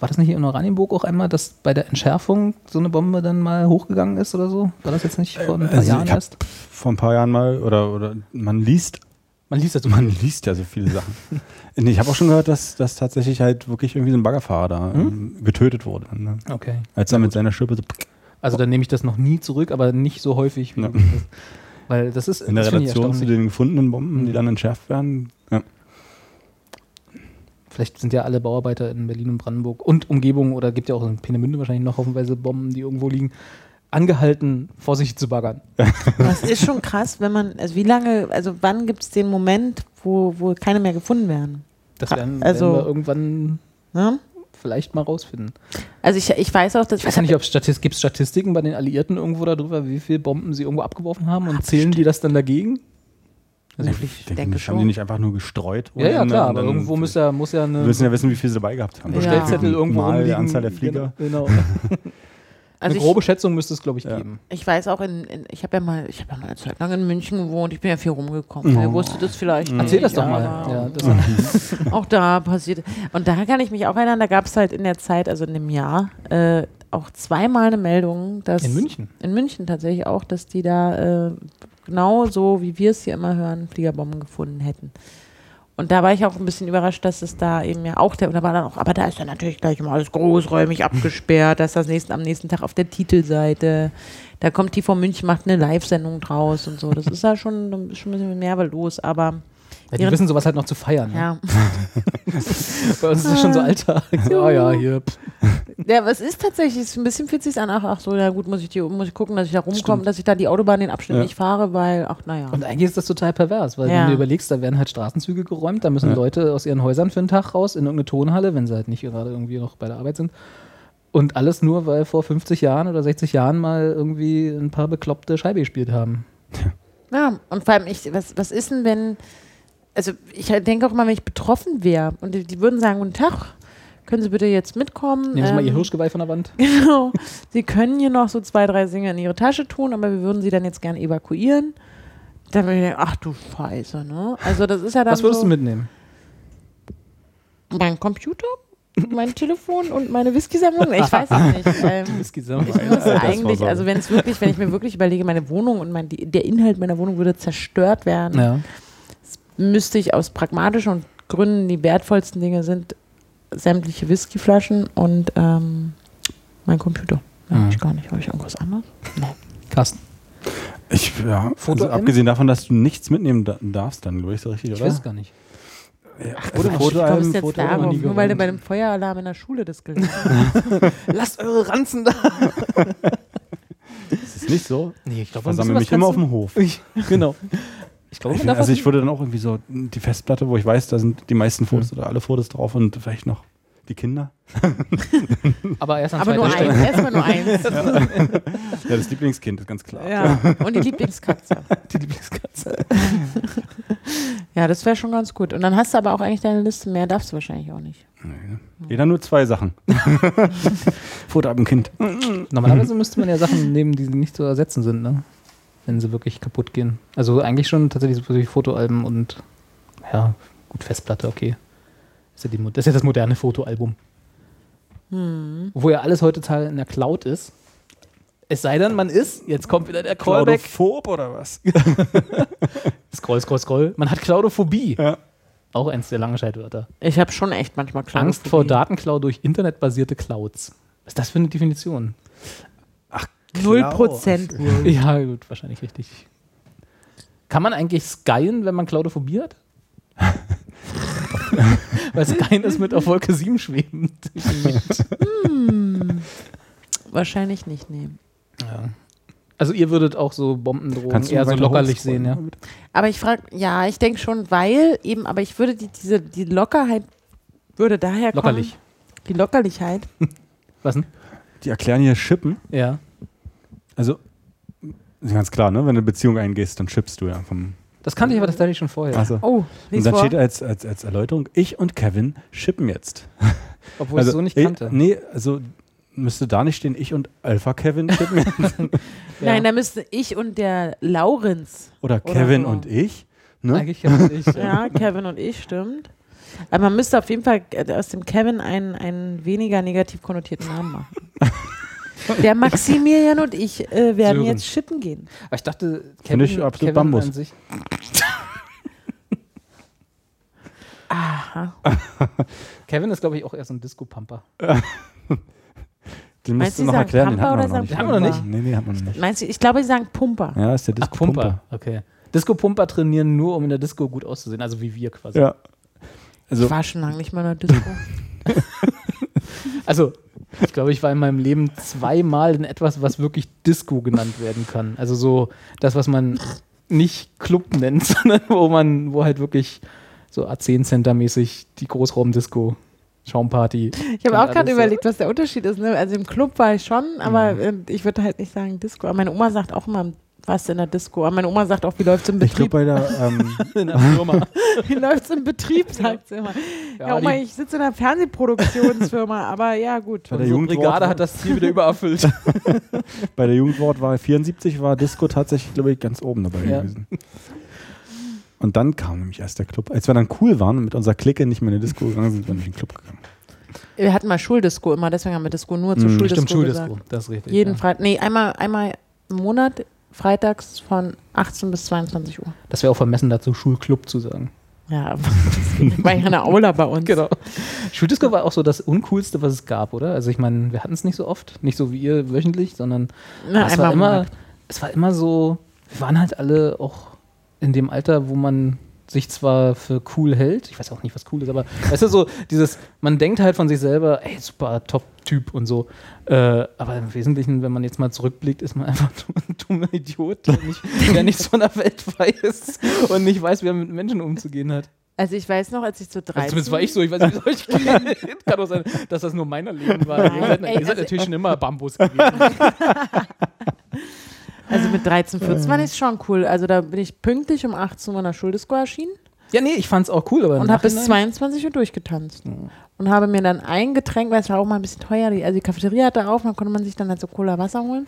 war das nicht in Oranienburg auch einmal, dass bei der Entschärfung so eine Bombe dann mal hochgegangen ist oder so? War das jetzt nicht vor ein paar also Jahren erst? vor ein paar Jahren mal oder, oder man liest, Man liest das so. man liest ja so viele Sachen. Nee, ich habe auch schon gehört, dass, dass tatsächlich halt wirklich irgendwie so ein Baggerfahrer da Hm? ähm, getötet wurde. Ne? Okay. Als er mit seiner Schippe so Also dann nehme ich das noch nie zurück, aber nicht so häufig wie Ja. das. Weil das ist in der Relation zu den gefundenen Bomben, die Mhm. dann entschärft werden. Vielleicht sind ja alle Bauarbeiter in Berlin und Brandenburg und Umgebung oder gibt ja auch in Peenemünde wahrscheinlich noch haufenweise Bomben, die irgendwo liegen, angehalten, vorsichtig zu baggern. Das ist schon krass, wenn man, also wie lange, also wann gibt es den Moment, wo, wo keine mehr gefunden werden? Das werden, Also- werden wir irgendwann Ne? vielleicht mal rausfinden. Also ich, ich weiß auch, dass Ich weiß ja nicht, ob es Statist gibt Statistiken bei den Alliierten irgendwo darüber, wie viele Bomben sie irgendwo abgeworfen haben und zählen die das dann dagegen? Also Ich wirklich. denke haben die nicht einfach nur gestreut? Ja, ja, klar, aber irgendwo muss ja, muss ja eine Wir müssen ja wissen, wie viel sie dabei gehabt haben. Ja. Bestellzettel irgendwo Mal rumliegen. die Anzahl der Flieger. Genau. genau. also eine ich, grobe Schätzung müsste es, glaube ich, Ja. geben. ich weiß auch, in, in, ich habe ja mal, ich habe ja mal eine Zeit lang in München gewohnt, ich bin ja viel rumgekommen. Ihr wusstet das vielleicht. Erzähl das doch mal. Ja, das Auch da passiert. Und da kann ich mich auch erinnern, da gab es halt in der Zeit, also in dem Jahr, äh, auch zweimal eine Meldung, dass. in München. In München tatsächlich auch, dass die da äh, genau so, wie wir es hier immer hören, Fliegerbomben gefunden hätten. Und da war ich auch ein bisschen überrascht, dass es da eben ja auch, der, da war dann auch, aber da ist dann natürlich gleich immer alles großräumig abgesperrt, dass das nächsten, am nächsten Tag auf der Titelseite, da kommt TV München, macht eine Live-Sendung draus und so. Das ist ja schon, schon ein bisschen mehr los, aber Ja, die Ihren- wissen sowas halt noch zu feiern. Ne? ja. Bei uns ist das schon so Alltag. Ja, ja, hier. Ja, aber es ist tatsächlich, es ist ein bisschen fühlt sich an, ach, ach so, ja gut, muss ich, die, muss ich gucken, dass ich da rumkomme, dass ich da die Autobahn den Abschnitt Ja. nicht fahre, weil, ach naja. Und eigentlich ist das total pervers, weil Ja. wenn du überlegst, da werden halt Straßenzüge geräumt, da müssen Ja. Leute aus ihren Häusern für einen Tag raus in irgendeine Tonhalle, wenn sie halt nicht gerade irgendwie noch bei der Arbeit sind. Und alles nur, weil vor 50 Jahren oder 60 Jahren mal irgendwie ein paar bekloppte Scheibe gespielt haben. Ja, und vor allem, ich, was, was ist denn, wenn, also ich denke auch immer, wenn ich betroffen wäre und die, die würden sagen, guten Tag, können Sie bitte jetzt mitkommen? Nehmen Sie mal Ihr Ähm, Hirschgeweih von der Wand. Genau. Sie können hier noch so zwei, drei Dinge in Ihre Tasche tun, aber wir würden Sie dann jetzt gerne evakuieren. Dann würde ich denken, ach du Scheiße, ne? Also das ist ja dann Was würdest so, du mitnehmen? Mein Computer, mein Telefon und meine Whisky-Sammlung? Ich weiß es nicht. Ähm, Whisky Ich muss eigentlich, also wenn es wirklich, wenn ich mir wirklich überlege, meine Wohnung und mein, die, der Inhalt meiner Wohnung würde zerstört werden, ja. Müsste ich aus pragmatischen Gründen die wertvollsten Dinge sind sämtliche Whiskyflaschen und ähm, mein Computer. Ja, Mhm. ich gar nicht. Habe ich irgendwas anderes? Nee. Carsten. Ich, ja, Foto also abgesehen davon, dass du nichts mitnehmen da- darfst, dann glaube ich so richtig, Ich oder? weiß es gar nicht. Ach, Oder Wie Fotoalben, kommst du jetzt Fotoalben darauf? Nur weil du bei dem Feueralarm in der Schule das gelernt hast. Lasst eure Ranzen da! ist es nicht so? Nee, ich Ich glaube, versammle mich immer auf dem Hof. Genau. Ich glaube, Ich, man darf also ich würde dann auch irgendwie so die Festplatte, wo ich weiß, da sind die meisten Fotos oder alle Fotos drauf und vielleicht noch die Kinder. aber erst an Aber nur eins. Erstmal nur eins. Ja, das Lieblingskind ist ganz klar. Ja. Und die Lieblingskatze. Die Lieblingskatze. Ja, das wäre schon ganz gut. Und dann hast du aber auch eigentlich deine Liste. Mehr darfst du wahrscheinlich auch nicht. Jeder nur zwei Sachen. Fotoalbenkind. Normalerweise müsste man ja Sachen nehmen, die nicht zu ersetzen sind, ne? Wenn sie wirklich kaputt gehen. Also eigentlich schon tatsächlich so wie Fotoalben und ja, gut, Festplatte, okay. Das ist ja, das, ist ja das moderne Fotoalbum. Hm. Wo ja alles heutzutage in der Cloud ist. Es sei denn, man ist, jetzt kommt wieder der Callback. Claudophob oder was? Scroll, scroll, scroll. Man hat Cloudophobie. Ja. Auch eins der langen Scheidwörter. Ich habe schon echt manchmal Klaustrophobie. Angst vor Datenklau durch internetbasierte Clouds. Was ist das für eine Definition? Null Prozent. Ja, gut, wahrscheinlich richtig. Kann man eigentlich skyen, wenn man Cloudophobie hat? Weil skyen ist mit auf Wolke 7 schwebend. Wahrscheinlich nicht nehmen. ja. Also ihr würdet auch so Bombendrohungen eher so lockerlich sehen, ja? Aber ich frage, ja, ich denke schon, weil eben, aber ich würde die, diese, die Lockerheit würde daher kommen. Lockerlich. Die Lockerlichkeit. Was denn? Die erklären hier Shippen. Ja. Also, ist ganz klar, ne? wenn du eine Beziehung eingehst, dann schippst du ja vom Das kannte ich aber tatsächlich schon vorher. Also. Oh, Und dann vor. steht als, als, als Erläuterung, ich und Kevin shippen jetzt. Obwohl ich es so nicht kannte. Nee, also müsste da nicht stehen, ich und Alpha Kevin shippen jetzt. Ja. Nein, da müsste ich und der Laurenz. Oder Oder Kevin so. und ich. Ne? Eigentlich ja nicht. Ja, Kevin und ich, stimmt. Aber man müsste auf jeden Fall aus dem Kevin einen, einen weniger negativ konnotierten Namen machen. Der Maximilian und ich äh, werden Sören. jetzt schippen gehen. Aber ich dachte, Kevin, ich absolut Kevin Bambus. an sich. Aha. Kevin ist, glaube ich, auch eher so ein Disco-Pumper. Den Meinst musst du, du noch sagen erklären, den haben wir noch nicht. Haben wir noch nicht? Nee, nee, haben wir noch nicht. Meinst du, ich glaube, sie sagen Pumper. Ja, ist der Ach, Disco Pumper. Pumper. Okay. Disco-Pumper trainieren nur, um in der Disco gut auszusehen. Also wie wir quasi. Ja. Also, Ich war schon lange nicht mehr in der Disco. Also, ich glaube, ich war in meinem Leben zweimal in etwas, was wirklich Disco genannt werden kann. Also so das, was man nicht Club nennt, sondern wo man, wo halt wirklich so A10-Center-mäßig die Großraumdisco, Schaumparty. Ich habe auch gerade überlegt, was der Unterschied ist. Ne? Also im Club war ich schon, aber äh, ich würde halt nicht sagen Disco. Aber meine Oma sagt auch immer, was in der Disco. Aber meine Oma sagt auch, wie läuft es im ich glaube, Betrieb? bei der, ähm, in der Firma. Wie läuft es im Betrieb, sagt sie immer. Ja, Oma, die, ich sitze in einer Fernsehproduktionsfirma, aber ja, gut. Bei der unsere Jugendwort- Brigade hat das Ziel wieder übererfüllt. bei der Jugendwort war 74, war Disco tatsächlich, glaube ich, ganz oben dabei Ja. gewesen. Und dann kam nämlich erst der Club. Als wir dann cool waren und mit unserer Clique nicht mehr in die Disco gegangen sind, sind wir nicht in den Club gegangen. Wir hatten mal Schuldisco immer, deswegen haben wir Disco nur zur Mhm. Schuldisco Stimmt, gesagt. Schuldisco. Das ist richtig. Jeden ja. Freitag, nee, einmal, einmal im Monat, freitags von 18 bis 22 Uhr. Das wäre auch vermessen dazu, Schulclub zu sagen. Ja, war ja eine Aula bei uns. Genau. Schuldisco war auch so das Uncoolste, was es gab, oder? Also ich meine, wir hatten es nicht so oft, nicht so wie ihr wöchentlich, sondern Na, es, war im immer, es war immer so, wir waren halt alle auch in dem Alter, wo man sich zwar für cool hält, ich weiß auch nicht, was cool ist, aber weißt du, so dieses, man denkt halt von sich selber, ey, super Top-Typ und so. Äh, aber im Wesentlichen, wenn man jetzt mal zurückblickt, ist man einfach nur ein dummer Idiot, der, nicht, der nichts von der Welt weiß und nicht weiß, wie er mit Menschen umzugehen hat. Also ich weiß noch, als ich so 13... Also zumindest war ich so, ich weiß nicht, wie euch geht. Kann auch sein, dass das nur mein Leben war. Nein, ihr seid, ey, ihr seid also- natürlich schon immer Bambus gewesen. Also mit 13, 14 war ich schon cool. Also da bin ich pünktlich um 18 Uhr in der Schuldisco erschienen Ja, nee, ich fand's auch cool, aber und habe bis Nachhinein- 22 Uhr durchgetanzt. Und habe mir dann ein Getränk, weil es war auch mal ein bisschen teuer, die, also die Cafeteria hatte auf, dann konnte man sich dann halt so Cola Wasser holen.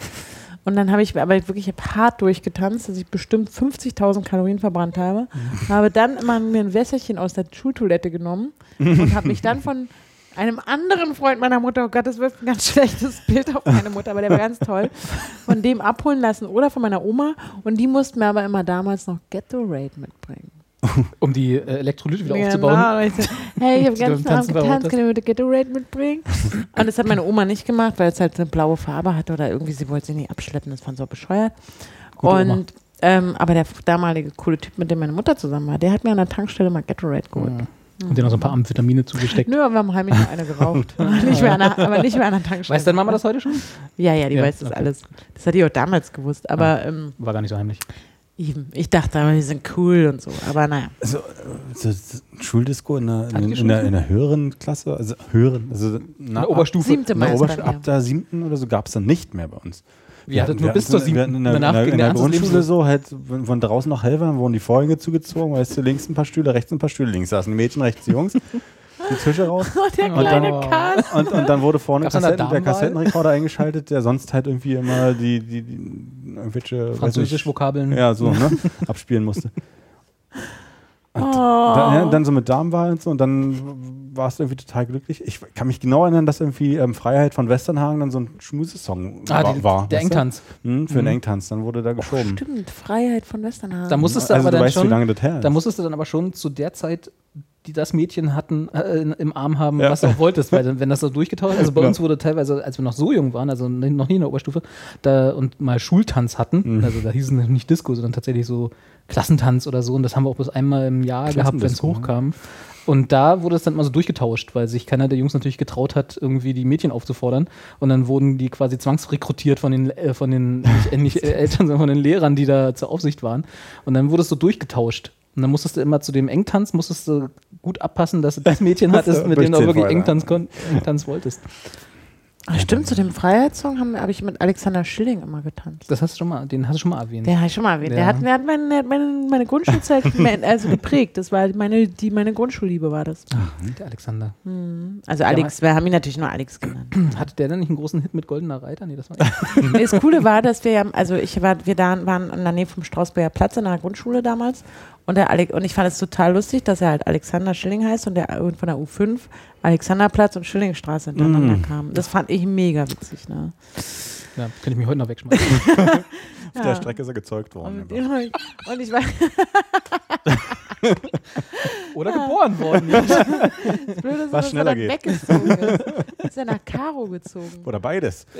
Und dann habe ich aber wirklich hart durchgetanzt, dass ich bestimmt 50.000 Kalorien verbrannt habe. Habe dann immer mir ein Wässerchen aus der Schultoilette genommen und habe mich dann von einem anderen Freund meiner Mutter, oh Gott, das wirft ein ganz schlechtes Bild auf meine Mutter, aber der war ganz toll, von dem abholen lassen oder von meiner Oma. Und die mussten mir aber immer damals noch Gatorade mitbringen. um die äh, Elektrolyte wieder Genau, aufzubauen. ich so, hey, ich habe Die ganz Abend getanzt, kann ich mir bitte Gatorade mitbringen? Und das hat meine Oma nicht gemacht, weil es halt eine blaue Farbe hatte oder irgendwie, sie wollte sie nicht abschleppen, das fand sie so bescheuert. Gute und ähm, aber der damalige coole Typ, mit dem meine Mutter zusammen war, der hat mir an der Tankstelle mal Gatorade geholt. Ja. Und dir noch so ein paar Amphetamine zugesteckt. Nö, aber wir haben heimlich noch eine geraucht. nicht mehr an der, aber nicht mehr an der Tankstelle. Weiß deine Mama das heute schon? Ja, ja, die Ja, weiß das okay. alles. Das hat die auch damals gewusst. Aber ähm, War gar nicht so heimlich. eben, ich dachte, aber wir sind cool und so. Aber naja. Also, äh, so, so Schuldisco in der, in, ihr in, der, Schuldisko? in der höheren Klasse, also höheren, also na, der Oberstufe. Siebte Ab, in der bei Oberstufe, mir. ab der siebten oder so gab es dann nicht mehr bei uns. Wir hattet nur bis zur siebten. hatten In der, Danach in der, in der Grundschule so, halt, wenn von draußen noch hell war, dann wurden die Vorhänge zugezogen, weißt du, links ein paar Stühle, rechts ein paar Stühle, links saßen die Mädchen, rechts die Jungs, die Tische raus. Oh, der Und kleine dann- Karl. Und, und dann wurde vorne Kassetten, der? Kassettenrekorder eingeschaltet, der sonst halt irgendwie immer die, die, die irgendwelche weiß Französisch-Vokabeln. nicht, ja, so, ne, abspielen musste. Und Oh. dann, ja, dann so mit Damenwahl und so und dann warst du irgendwie total glücklich. Ich kann mich genau erinnern, dass irgendwie ähm, Freiheit von Westernhagen dann so ein Schmusesong Ah, war. die, war der? Engtanz. Hm, für Mhm. einen Engtanz, dann wurde da geschoben. Stimmt, Freiheit von Westernhagen. Da musstest du also aber du dann weißt, wie schon, lange das her ist. da musstest du dann aber schon zu der Zeit, die das Mädchen hatten, äh, im Arm haben, Ja. was du auch wolltest, weil wenn das so durchgetauscht, also bei Ja. uns wurde teilweise, als wir noch so jung waren, also noch nie in der Oberstufe, da und mal Schultanz hatten, Mhm. also da hieß es nicht Disco, sondern tatsächlich so Klassentanz oder so und das haben wir auch bloß einmal im Jahr gehabt, wenn es hochkam. Und da wurde es dann mal so durchgetauscht, weil sich keiner der Jungs natürlich getraut hat, irgendwie die Mädchen aufzufordern. Und dann wurden die quasi zwangsrekrutiert von den, äh, von den nicht, äh, nicht Eltern, sondern von den Lehrern, die da zur Aufsicht waren. Und dann wurde es so durchgetauscht. Und dann musstest du immer zu dem Engtanz, musstest du gut abpassen, dass du das Mädchen hattest, mit dem du auch wirklich. Engtanz, Engtanz wolltest. Ach, stimmt, zu dem Freiheitssong habe hab ich mit Alexander Schilling immer getanzt. Das hast du schon mal, den hast du schon mal erwähnt. Den habe ich schon mal erwähnt. Der Ja. hat, der hat meine, der hat meine, meine Grundschulzeit also geprägt. Das war meine, die, meine Grundschulliebe war das. Der Alexander. Also Alex, wir haben ihn natürlich nur Alex genannt. Hatte der denn nicht einen großen Hit mit Goldener Reiter? Nee, das war Nee, Das Coole war, dass wir, ja- also ich war, wir da waren in der Nähe vom Strausberger Platz in der Grundschule damals und der Alex, und ich fand es total lustig, dass er halt Alexander Schilling heißt und der von der U5 Alexanderplatz und Schillingstraße hintereinander Mm. kam. Das fand ich mega witzig, ne? Ja, könnte ich mich heute noch wegschmeißen. Auf der Strecke ist er gezeugt worden. Und, und ich war Oder geboren worden. das Blöde, ist, dass er schneller dann geht. weggezogen ist. Ist er nach Karo gezogen Oder beides.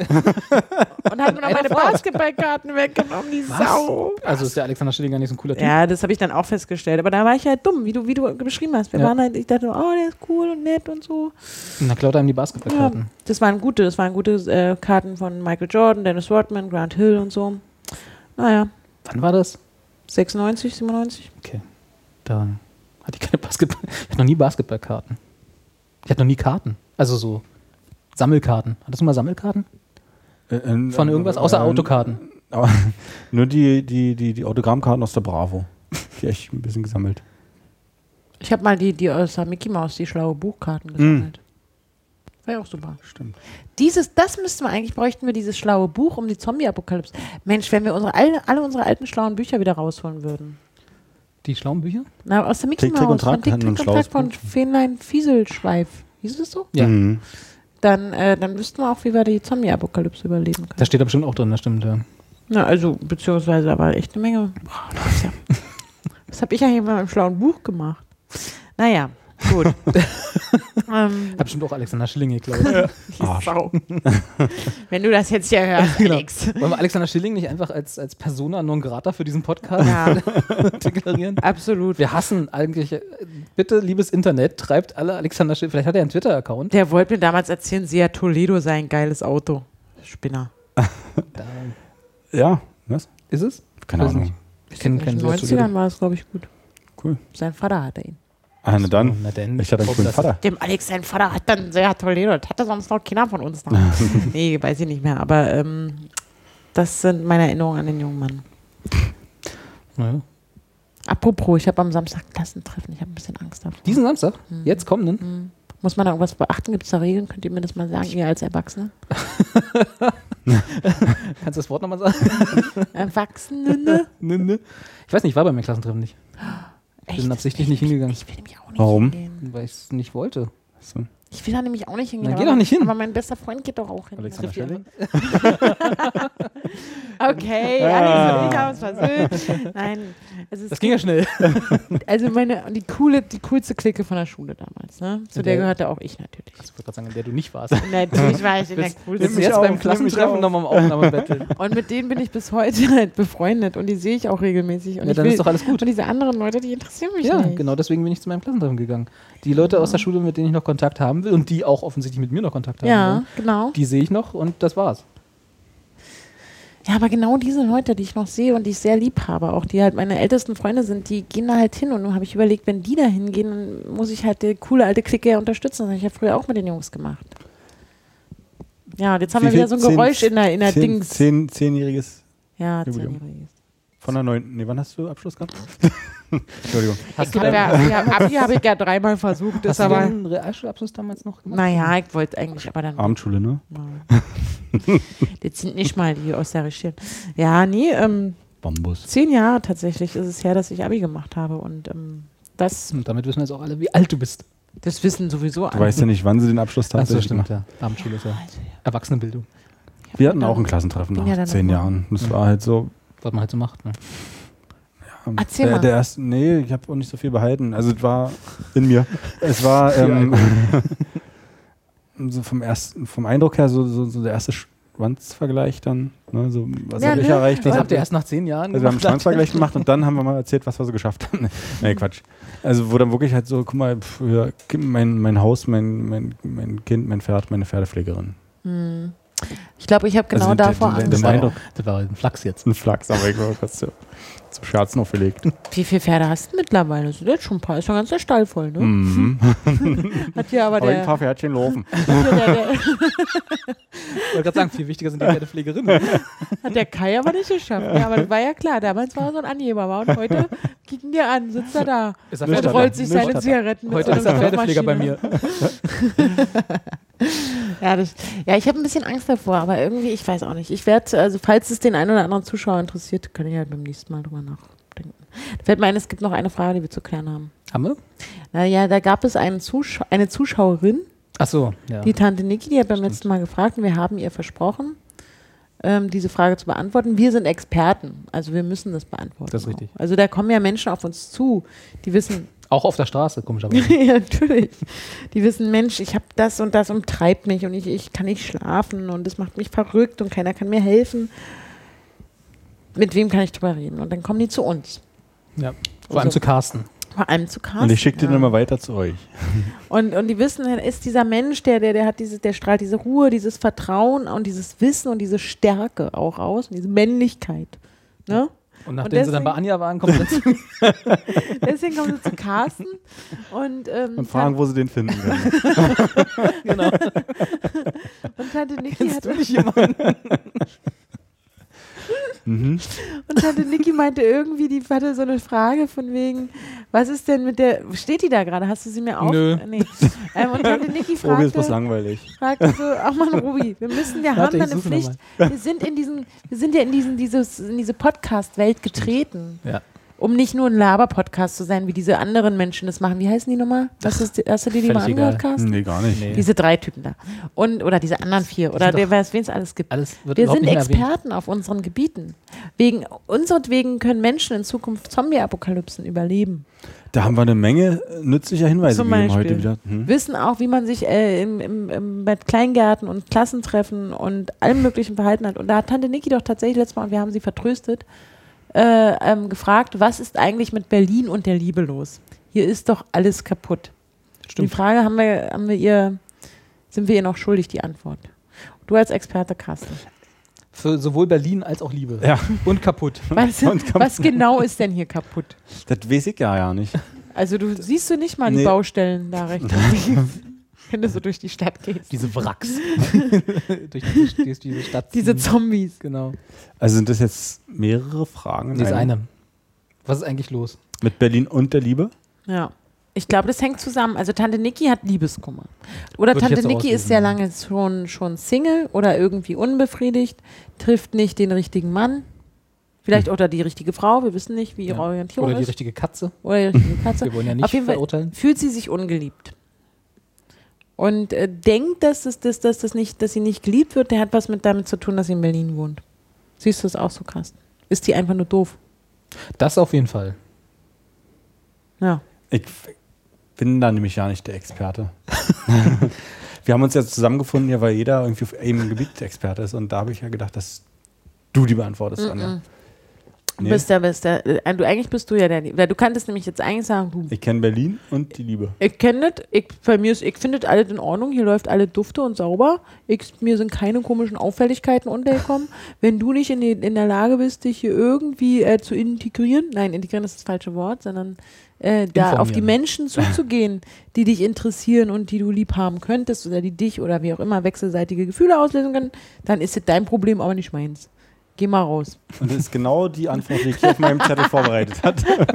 und hat mir noch meine Basketballkarten weggenommen, die Sau. Also ist der Alexander Schilling gar nicht so ein cooler Typ. Ja, das habe ich dann auch festgestellt. Aber da war ich halt dumm, wie du, wie du beschrieben hast. Wir Ja. waren halt, ich dachte, oh, der ist cool und nett und so. Und dann klaut er ihm die Ja, Basketballkarten. das waren gute, das waren gute äh, Karten von Michael Jordan, Dennis Rodman, Grant Hill und so. Naja, Wann war das? 96, 97. Okay. Da hatte ich keine Basketball. Ich hatte noch nie Basketballkarten. Ich hatte noch nie Karten. Also so Sammelkarten. Hattest du mal Sammelkarten? Äh, äh, Von irgendwas außer äh, Autokarten. Aber nur die, die, die, die Autogrammkarten aus der Bravo. Die ich ein bisschen gesammelt. Ich habe mal die, die aus der Mickey Mouse, die schlaue Buchkarten gesammelt. War ja auch super. Stimmt. Dieses, das müssten wir eigentlich, bräuchten wir dieses schlaue Buch um die Zombie-Apokalypse. Mensch, wenn wir unsere, alle, alle unsere alten schlauen Bücher wieder rausholen würden. Die schlauen Bücher? Na, aus der Mickey Tick, Mouse, und Track von Tick, und Track von. Fähnlein Fieselschweif. Hieß es so? Ja. Mhm. Dann, äh, dann wüssten wir auch, wie wir die Zombie-Apokalypse überleben können. Da steht da bestimmt auch drin, das stimmt, ja. Na, also, beziehungsweise aber echt eine Menge. Boah, das, ja, das habe ich ja hier mal im schlauen Buch gemacht. Naja, gut. ähm, Hat bestimmt auch Alexander Schilling geklaut. die Arsch. Sau. Wenn du das jetzt hier hörst, Genau. Alex. Wollen wir Alexander Schilling nicht einfach als, als Persona non grata für diesen Podcast Ja, deklarieren? absolut. Wir hassen eigentlich, äh, bitte, liebes Internet, treibt alle Alexander Schilling, vielleicht hat er einen Twitter-Account. Der wollte mir damals erzählen, Seat Toledo sei ein geiles Auto. Spinner. Ja, was? ist es? Keine Ahnung. nicht. Ich kenne In keinen den Seat 90ern war es, glaube ich, gut. Cool. Sein Vater hatte ihn. Ah, na dann. Na denn. Ich hatte einen coolen das- Vater. Dem Alex, sein Vater hat dann Toledo. Das hatte sonst noch keiner von uns noch. nee, weiß ich nicht mehr. Aber ähm, das sind meine Erinnerungen an den jungen Mann. Naja. Apropos, ich habe am Samstag Klassentreffen. Ich habe ein bisschen Angst davor. Diesen Samstag? Mhm. Jetzt kommenden? Muss man da irgendwas beachten? Gibt es da Regeln? Könnt ihr mir das mal sagen, ihr als Erwachsene? Kannst du das Wort nochmal sagen? Erwachsene? ne, ne. Ich weiß nicht, ich war bei meinem Klassentreffen nicht, Echt? bin absichtlich nicht hingegangen. Ich will nämlich auch nicht Warum? hingehen. weil ich es nicht wollte. So. Ich will da nämlich auch nicht hingehen. Aber geh doch nicht hin. Aber mein bester Freund geht doch auch hin. Alexander Schilling? Okay, Ah. Alex und ich haben es versöhnt. Nein, es ist Das ging ja schnell. also meine die coole, die coolste Clique von der Schule damals. Ne? Zu Ja, der der- gehörte auch ich natürlich. Ich wollte gerade sagen, in der du nicht warst. Natürlich war ich in der coolsten. mich jetzt auf, beim Klassentreffen auf. nochmal im Aufnahme betteln? Und mit denen bin ich bis heute halt befreundet und die sehe ich auch regelmäßig. Und Ja, ich dann will, ist doch alles gut. Und diese anderen Leute, die interessieren mich Ja, nicht. genau deswegen bin ich zu meinem Klassentreffen gegangen. Die Leute aus der Schule, mit denen ich noch Kontakt haben will und die auch offensichtlich mit mir noch Kontakt haben Ja, wollen, genau. die sehe ich noch und das war's. Ja, aber genau diese Leute, die ich noch sehe und die ich sehr lieb habe, auch die halt meine ältesten Freunde sind, die gehen da halt hin. Und nun habe ich überlegt, wenn die da hingehen, dann muss ich halt die coole alte Clique ja unterstützen. Das habe ich ja früher auch mit den Jungs gemacht. Ja, und jetzt haben Wie wir wieder so ein Zehn- Geräusch in der, in der Zehn, Dings. zehn, zehnjähriges ja, Jubiläum. zehnjähriges. von der neunten. Nee, wann hast du Abschluss gehabt? Entschuldigung. Hast Ich du ja, ja, Abi habe ich ja dreimal versucht, hast ist du aber. deinen Realschulabschluss damals noch gemacht? Naja, ich wollte eigentlich, aber dann. Abendschule, ne? Das sind nicht mal die aus der Recherche. Ja, nee, ähm, Bambus. zehn Jahre tatsächlich ist es her, dass ich Abi gemacht habe. Und ähm, das, Und damit wissen wir jetzt auch alle, wie alt du bist. das wissen sowieso Du weißt ja nicht, wann sie den Abschluss Achso, tatsächlich stimmt, gemacht ja. Abendschule ist ja Erwachsenenbildung, Wir hatten auch ein Klassentreffen Bin nach ja zehn Jahren. Das war halt so. was man halt so macht. Ne? Erzähl der, mal. der erste, nee, ich habe auch nicht so viel behalten. Also es war in mir. Es war ähm, so vom ersten, vom Eindruck her so, so, so der erste Schwanzvergleich dann. Ne, so, was Ja, habe ich ne? erreicht? Was habt ihr erst nach zehn Jahren Also wir haben einen gemacht? Schwanzvergleich gemacht und dann haben wir mal erzählt, was wir so geschafft haben. nee, Quatsch. Also wo dann wirklich halt so, guck mal, pf, ja, mein, mein Haus, mein, mein, mein Kind, mein Pferd, meine Pferdepflegerin. Hm. Ich glaube, ich habe genau Also davor Angst. Das war ein Flachs jetzt. Ein Flachs, aber ich glaube, das zu, zum Scherzen aufgelegt. Wie viele Pferde hast du mittlerweile? Das sind jetzt schon ein paar. Ist schon ganz der Stall voll, ne? Mhm. Hat hier aber Aber ein der, paar Pferdchen laufen. der, der, Ich wollte gerade sagen, viel wichtiger sind die Pferdepflegerinnen. hat der Kai aber nicht geschafft. Ja, aber das war ja klar. Damals war er so ein Angeber. War. Und heute kicken dir an, sitzt er da Ist er und rollt sich seine. Zigaretten mit Heute ist er Pferdepfleger bei mir. Ja, das, ja ich habe ein bisschen Angst davor, aber irgendwie, ich weiß auch nicht. Ich werde, also falls es den einen oder anderen Zuschauer interessiert, kann ich halt beim nächsten Mal drüber nachdenken. Da fällt mir ein, es gibt noch eine Frage, die wir zu klären haben. Haben wir? Naja, da gab es einen Zuschau eine Zuschauerin, Ach so, ja. die Tante Niki, die hat beim letzten Mal gefragt und wir haben ihr versprochen, ähm, diese Frage zu beantworten. Wir sind Experten, also wir müssen das beantworten. Das ist richtig. Auch. Also da kommen ja Menschen auf uns zu, die wissen, Auch auf der Straße, komischerweise. ja, natürlich. Die wissen, Mensch, ich habe das und das umtreibt mich und ich, ich kann nicht schlafen und das macht mich verrückt und keiner kann mir helfen. Mit wem kann ich drüber reden? Und dann kommen die zu uns. ja. Vor allem Also- zu Carsten. Vor allem zu Carsten. Und ich schicke den ja. immer weiter zu euch. Und, und die wissen, ist dieser Mensch, der, der, der hat diese, der strahlt diese Ruhe, dieses Vertrauen und dieses Wissen und diese Stärke auch aus und diese Männlichkeit. Ne? Und nachdem sie dann bei deswegen- Anja waren, kommt jetzt Deswegen kommen sie zu Carsten und, ähm, Und fragen, wo sie den finden können. genau. und Tante Niki Kennst hat du nicht jemanden? Mhm. Und Tante Niki meinte irgendwie, die hatte so eine Frage von wegen, was ist denn mit der, steht die da gerade? Hast du sie mir auch? Nö. Nee. Ähm, und Tante Niki Obi ist bloß fragte, langweilig. fragte so, ach man, Ruby, wir müssen, wir haben Warte, da ich eine Pflicht. Wir sind in diesen, wir sind ja in diesen, dieses, in diese Podcast-Welt getreten, Ja. Um nicht nur ein Laber-Podcast zu sein, wie diese anderen Menschen das machen. Wie heißen die nochmal? Hast, du's- hast du dir die mal angehört. Carsten? Nee, gar nicht. Nee. Diese drei Typen da. Und, oder diese anderen vier. Oder doch- weiß, wen es alles gibt. Alles wird Wir sind erwähnt. Experten auf unseren Gebieten. Wegen unseretwegen können Menschen in Zukunft Zombie-Apokalypsen überleben. Da haben wir eine Menge nützlicher Hinweise Zum gegeben Beispiel. heute wieder. Hm? Wissen auch, wie man sich äh, im, im, im, bei Kleingärten und Klassentreffen und allem möglichen verhalten hat. Und da hat Tante Niki doch tatsächlich letztes Mal, und wir haben sie vertröstet, äh, ähm, gefragt, was ist eigentlich mit Berlin und der Liebe los? Hier ist doch alles kaputt. Stimmt. Die Frage haben wir, haben wir ihr, sind wir ihr noch schuldig, die Antwort. Du als Experte, Carsten. Für sowohl Berlin als auch Liebe. Ja, Und kaputt. Was, Und kaputt. was genau ist denn hier kaputt? das weiß ich ja, ja nicht. Also du siehst du nicht mal die Nee. Baustellen da rechts, wenn du so durch die Stadt gehst. Diese Wracks. Durch diese, durch diese Stadt. Diese. Zombies. Genau. Also sind das jetzt mehrere Fragen? in Das ist eine. Was ist eigentlich los? Mit Berlin und der Liebe? Ja. Ich glaube, das hängt zusammen. Also Tante Niki hat Liebeskummer. Oder Würde Tante Niki ist sehr lange schon, schon Single oder irgendwie unbefriedigt, trifft nicht den richtigen Mann. Vielleicht oder die richtige Frau, wir wissen nicht, wie ihre Ja. Orientierung Oder die ist. richtige Katze. Oder die richtige Katze. Wir wollen ja nicht Auf jeden Fall verurteilen. fühlt sie sich ungeliebt. Und äh, denkt, dass, es, dass, dass, das nicht, dass sie nicht geliebt wird, der hat was mit damit zu tun, dass sie in Berlin wohnt. Siehst du das auch so, Carsten? Ist die einfach nur doof? Das auf jeden Fall. Ja. Ich bin da nämlich ja nicht der Experte. Wir haben uns jetzt zusammengefunden, ja, weil jeder irgendwie auf einem Gebiet Experte ist. Und da habe ich ja gedacht, dass du die beantwortest, Anja. Du Nee, bist der, bist der, äh, du, eigentlich bist du ja der, weil du kanntest nämlich jetzt eigentlich sagen, du, ich kenne Berlin und die Liebe. ich kenne das, ich, bei mir ist, ich finde das alles in Ordnung, hier läuft alle dufte und sauber, ich, mir sind keine komischen Auffälligkeiten untergekommen. Wenn du nicht in, die, in der Lage bist, dich hier irgendwie äh, zu integrieren, nein, integrieren ist das falsche Wort, sondern äh, da auf die. Menschen zuzugehen, die dich interessieren und die du lieb haben könntest oder die dich oder wie auch immer wechselseitige Gefühle auslösen können, dann ist es dein Problem, aber nicht meins. Geh mal raus. Und das ist genau die Antwort, die ich hier auf meinem Zettel vorbereitet hatte.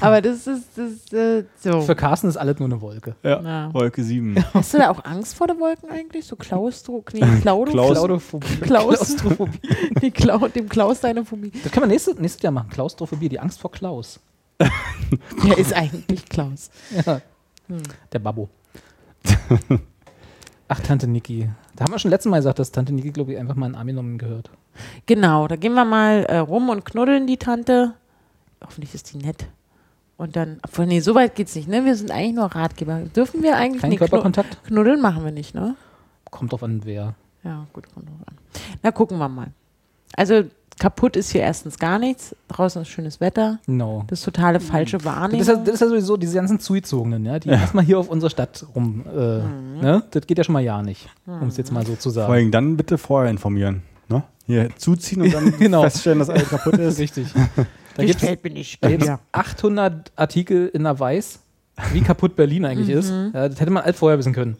Aber das ist, das ist äh, so. Für Carsten ist alles nur eine Wolke. Ja. Ja. Wolke 7. Hast du da auch Angst vor den Wolken eigentlich? So Klaustro, nee, Klaudo, Klaus- Klaudophobie. Klaus. Klaustrophobie. die Klau, dem Klaus seine Phobie. Das können wir nächstes, nächstes Jahr machen. Klaustrophobie, die Angst vor Klaus. Der ist eigentlich Klaus. Ja. Hm. Der Babbo. Ach, Tante Niki. Da haben wir schon letztes Mal gesagt, dass Tante Niki, glaube ich, einfach mal in Armin gehört. Genau, da gehen wir mal äh, rum und knuddeln die Tante. Hoffentlich ist die nett. Und dann, obwohl, nee, so weit geht's nicht, ne? Wir sind eigentlich nur Ratgeber. Dürfen wir eigentlich Kein nee, knu Körperkontakt? knuddeln machen wir nicht, ne? Kommt drauf an, wer. Ja, gut, kommt drauf an. Na, gucken wir mal. Also, kaputt ist hier erstens gar nichts. Draußen ist schönes Wetter. Genau. Das ist totale falsche Das Wahrnehmung. ist, ja, das ist ja sowieso diese ganzen Zugezogenen, ja, die erstmal hier auf unserer Stadt rum. Äh, Mhm. ne? Das geht ja schon mal ja nicht, um es jetzt mal so zu Vor sagen. allem dann bitte vorher informieren. Ne? Hier zuziehen und dann Genau. feststellen, dass alles kaputt ist. Richtig. Da gibt es bin ich. 800 Artikel in der Weiß, wie kaputt Berlin eigentlich ist. Mhm. Ja, das hätte man alles vorher wissen können.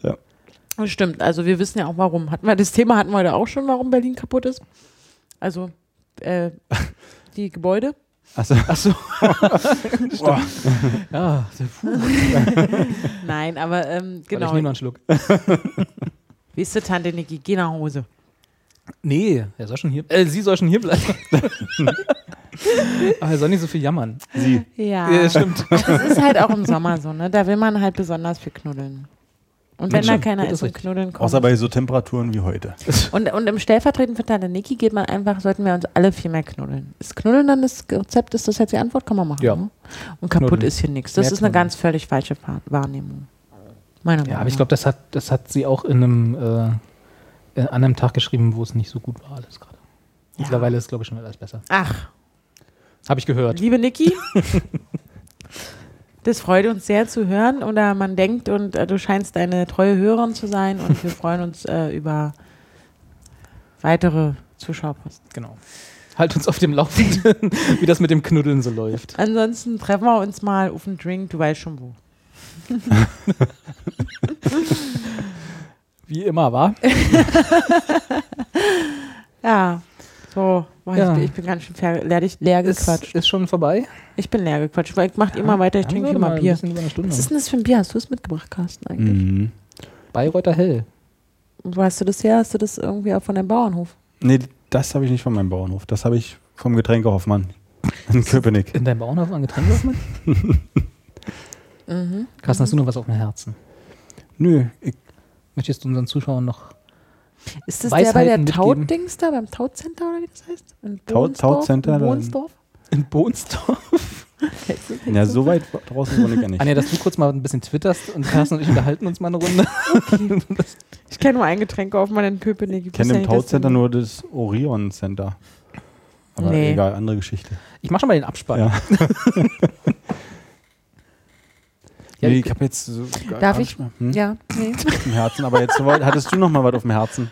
Das stimmt. Also wir wissen ja auch warum. Hatten wir das Thema hatten wir heute auch schon, warum Berlin kaputt ist. Also äh, die Gebäude. Achso. Achso. ja, puh. Nein, aber ähm, Ich genau. nehme noch einen Schluck. Weißt du, Tante Niki, geh nach Hause. Nee, er soll schon hier. Äh, sie soll schon hier bleiben. Aber er soll nicht so viel jammern. Sie. Ja. Ja, stimmt. Das ist halt auch im Sommer so, ne? Da will man halt besonders viel knuddeln. Und wenn da keiner ist und knuddeln kommt. Außer bei so Temperaturen wie heute. Und, und im Stellvertretend für Tante Niki geht man einfach, sollten wir uns alle viel mehr knuddeln. Ist Knuddeln dann das Rezept? Ist das jetzt die Antwort? Kann man machen. Ja. Ne? Und kaputt Knuddeln. ist hier nichts. Das Mehr ist eine knuddeln. ganz völlig falsche Wahr- Wahrnehmung. Meiner Meinung Ja, aber ich glaube, das hat, das hat sie auch in einem, äh, an einem Tag geschrieben, wo es nicht so gut war alles gerade. Ja. Mittlerweile ist, glaube ich, schon alles besser. Ach, Habe ich gehört. liebe Niki, das freut uns sehr zu hören. Oder man denkt, und äh, du scheinst eine treue Hörerin zu sein. Und wir freuen uns äh, über weitere Zuschauerposten. Genau. Halt uns auf dem Laufenden, wie das mit dem Knuddeln so läuft. Ansonsten treffen wir uns mal auf einen Drink, du weißt schon wo. Wie immer, war. Ja, so. Ja. Ich, bin, ich bin ganz schön leer, leer Ist, gequatscht. ist schon vorbei. Ich bin leer gequatscht, weil ich mache immer weiter, ich Ja, trinke immer Bier. Was ist denn das für ein Bier? Hast du es mitgebracht, Carsten, eigentlich? Mhm. Bayreuther Hell. Wo hast du das her? Hast du das irgendwie auch von deinem Bauernhof? Nee, das habe ich nicht von meinem Bauernhof. Das habe ich vom Getränkehoffmann in Köpenick. In deinem Bauernhof an Getränke aufmachen? Mhm. Carsten, hast du noch was auf dem Herzen? Nö, ich, Möchtest du unseren Zuschauern noch Ist das der bei der Weisheiten? Taut-Dings da, beim Taut-Center oder wie das heißt? In? Taut-Center, In Bohnsdorf? in Bohnsdorf? ja, so weit draußen wohne ich ja nicht. Anja, dass du kurz mal ein bisschen twitterst und Carsten und ich unterhalten uns mal eine Runde. Ich kenne nur ein Getränk auf in Köpenick. Ich kenne im Tau-Center nur das Orion Center. Aber Nee. egal, andere Geschichte. Ich mach schon mal den Abspann. Ja. Ja, nee, ich- habe jetzt so gar Darf nicht ich? mehr, hm, Ja, nee. auf dem Herzen. Aber jetzt hattest du noch mal was auf dem Herzen?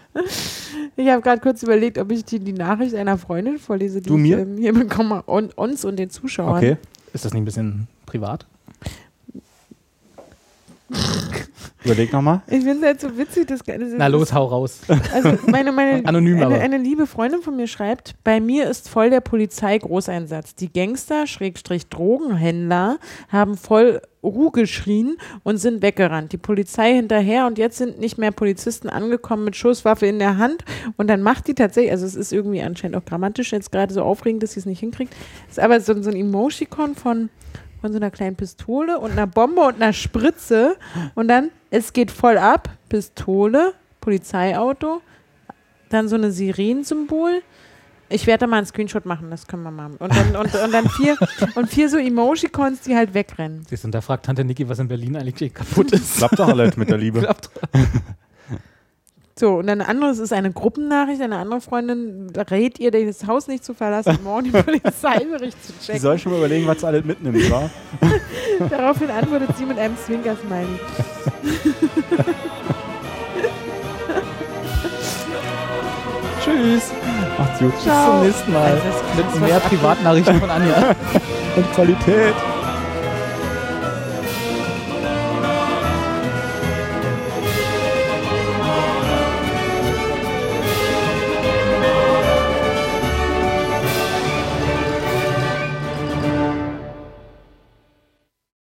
Ich habe gerade kurz überlegt, ob ich die, die Nachricht einer Freundin vorlese, die Du mir? ich ähm, hier bekomme und uns und den Zuschauern. Okay. Ist das nicht ein bisschen privat? Überleg noch mal. Ich finde es halt so witzig, das, das Na los, hau raus. Also meine, meine, Anonym eine, aber. eine liebe Freundin von mir schreibt, bei mir ist voll der Polizei-Großeinsatz. Die Gangster, Schrägstrich Drogenhändler, haben voll Ruhe geschrien und sind weggerannt. Die Polizei hinterher und jetzt sind nicht mehr Polizisten angekommen mit Schusswaffe in der Hand und dann macht die tatsächlich, also es ist irgendwie anscheinend auch grammatisch jetzt gerade so aufregend, dass sie es nicht hinkriegt, ist aber so, so ein Emoticon von von so einer kleinen Pistole und einer Bombe und einer Spritze und dann, es geht voll ab, Pistole, Polizeiauto, dann so eine Sirenensymbol. Ich werde da mal einen Screenshot machen, das können wir mal. Und dann, und, und dann vier, und vier so Emojicons, die halt wegrennen. Siehst du, und da fragt Tante Niki, was in Berlin eigentlich kaputt ist. Klappt doch alles mit der Liebe. Klappt. So, und dann ein anderes ist eine Gruppennachricht. Eine andere Freundin rät ihr, das Haus nicht zu verlassen, morgen den Polizeibericht zu Sie checken. soll schon mal überlegen, was sie alles mitnimmt, wa? Daraufhin antwortet sie mit einem Zwinker-Smiley. Tschüss. Macht's gut. Bis zum nächsten Mal. Also, das ist krass, Mit mehr. Privatnachrichten von Anja. Und Qualität.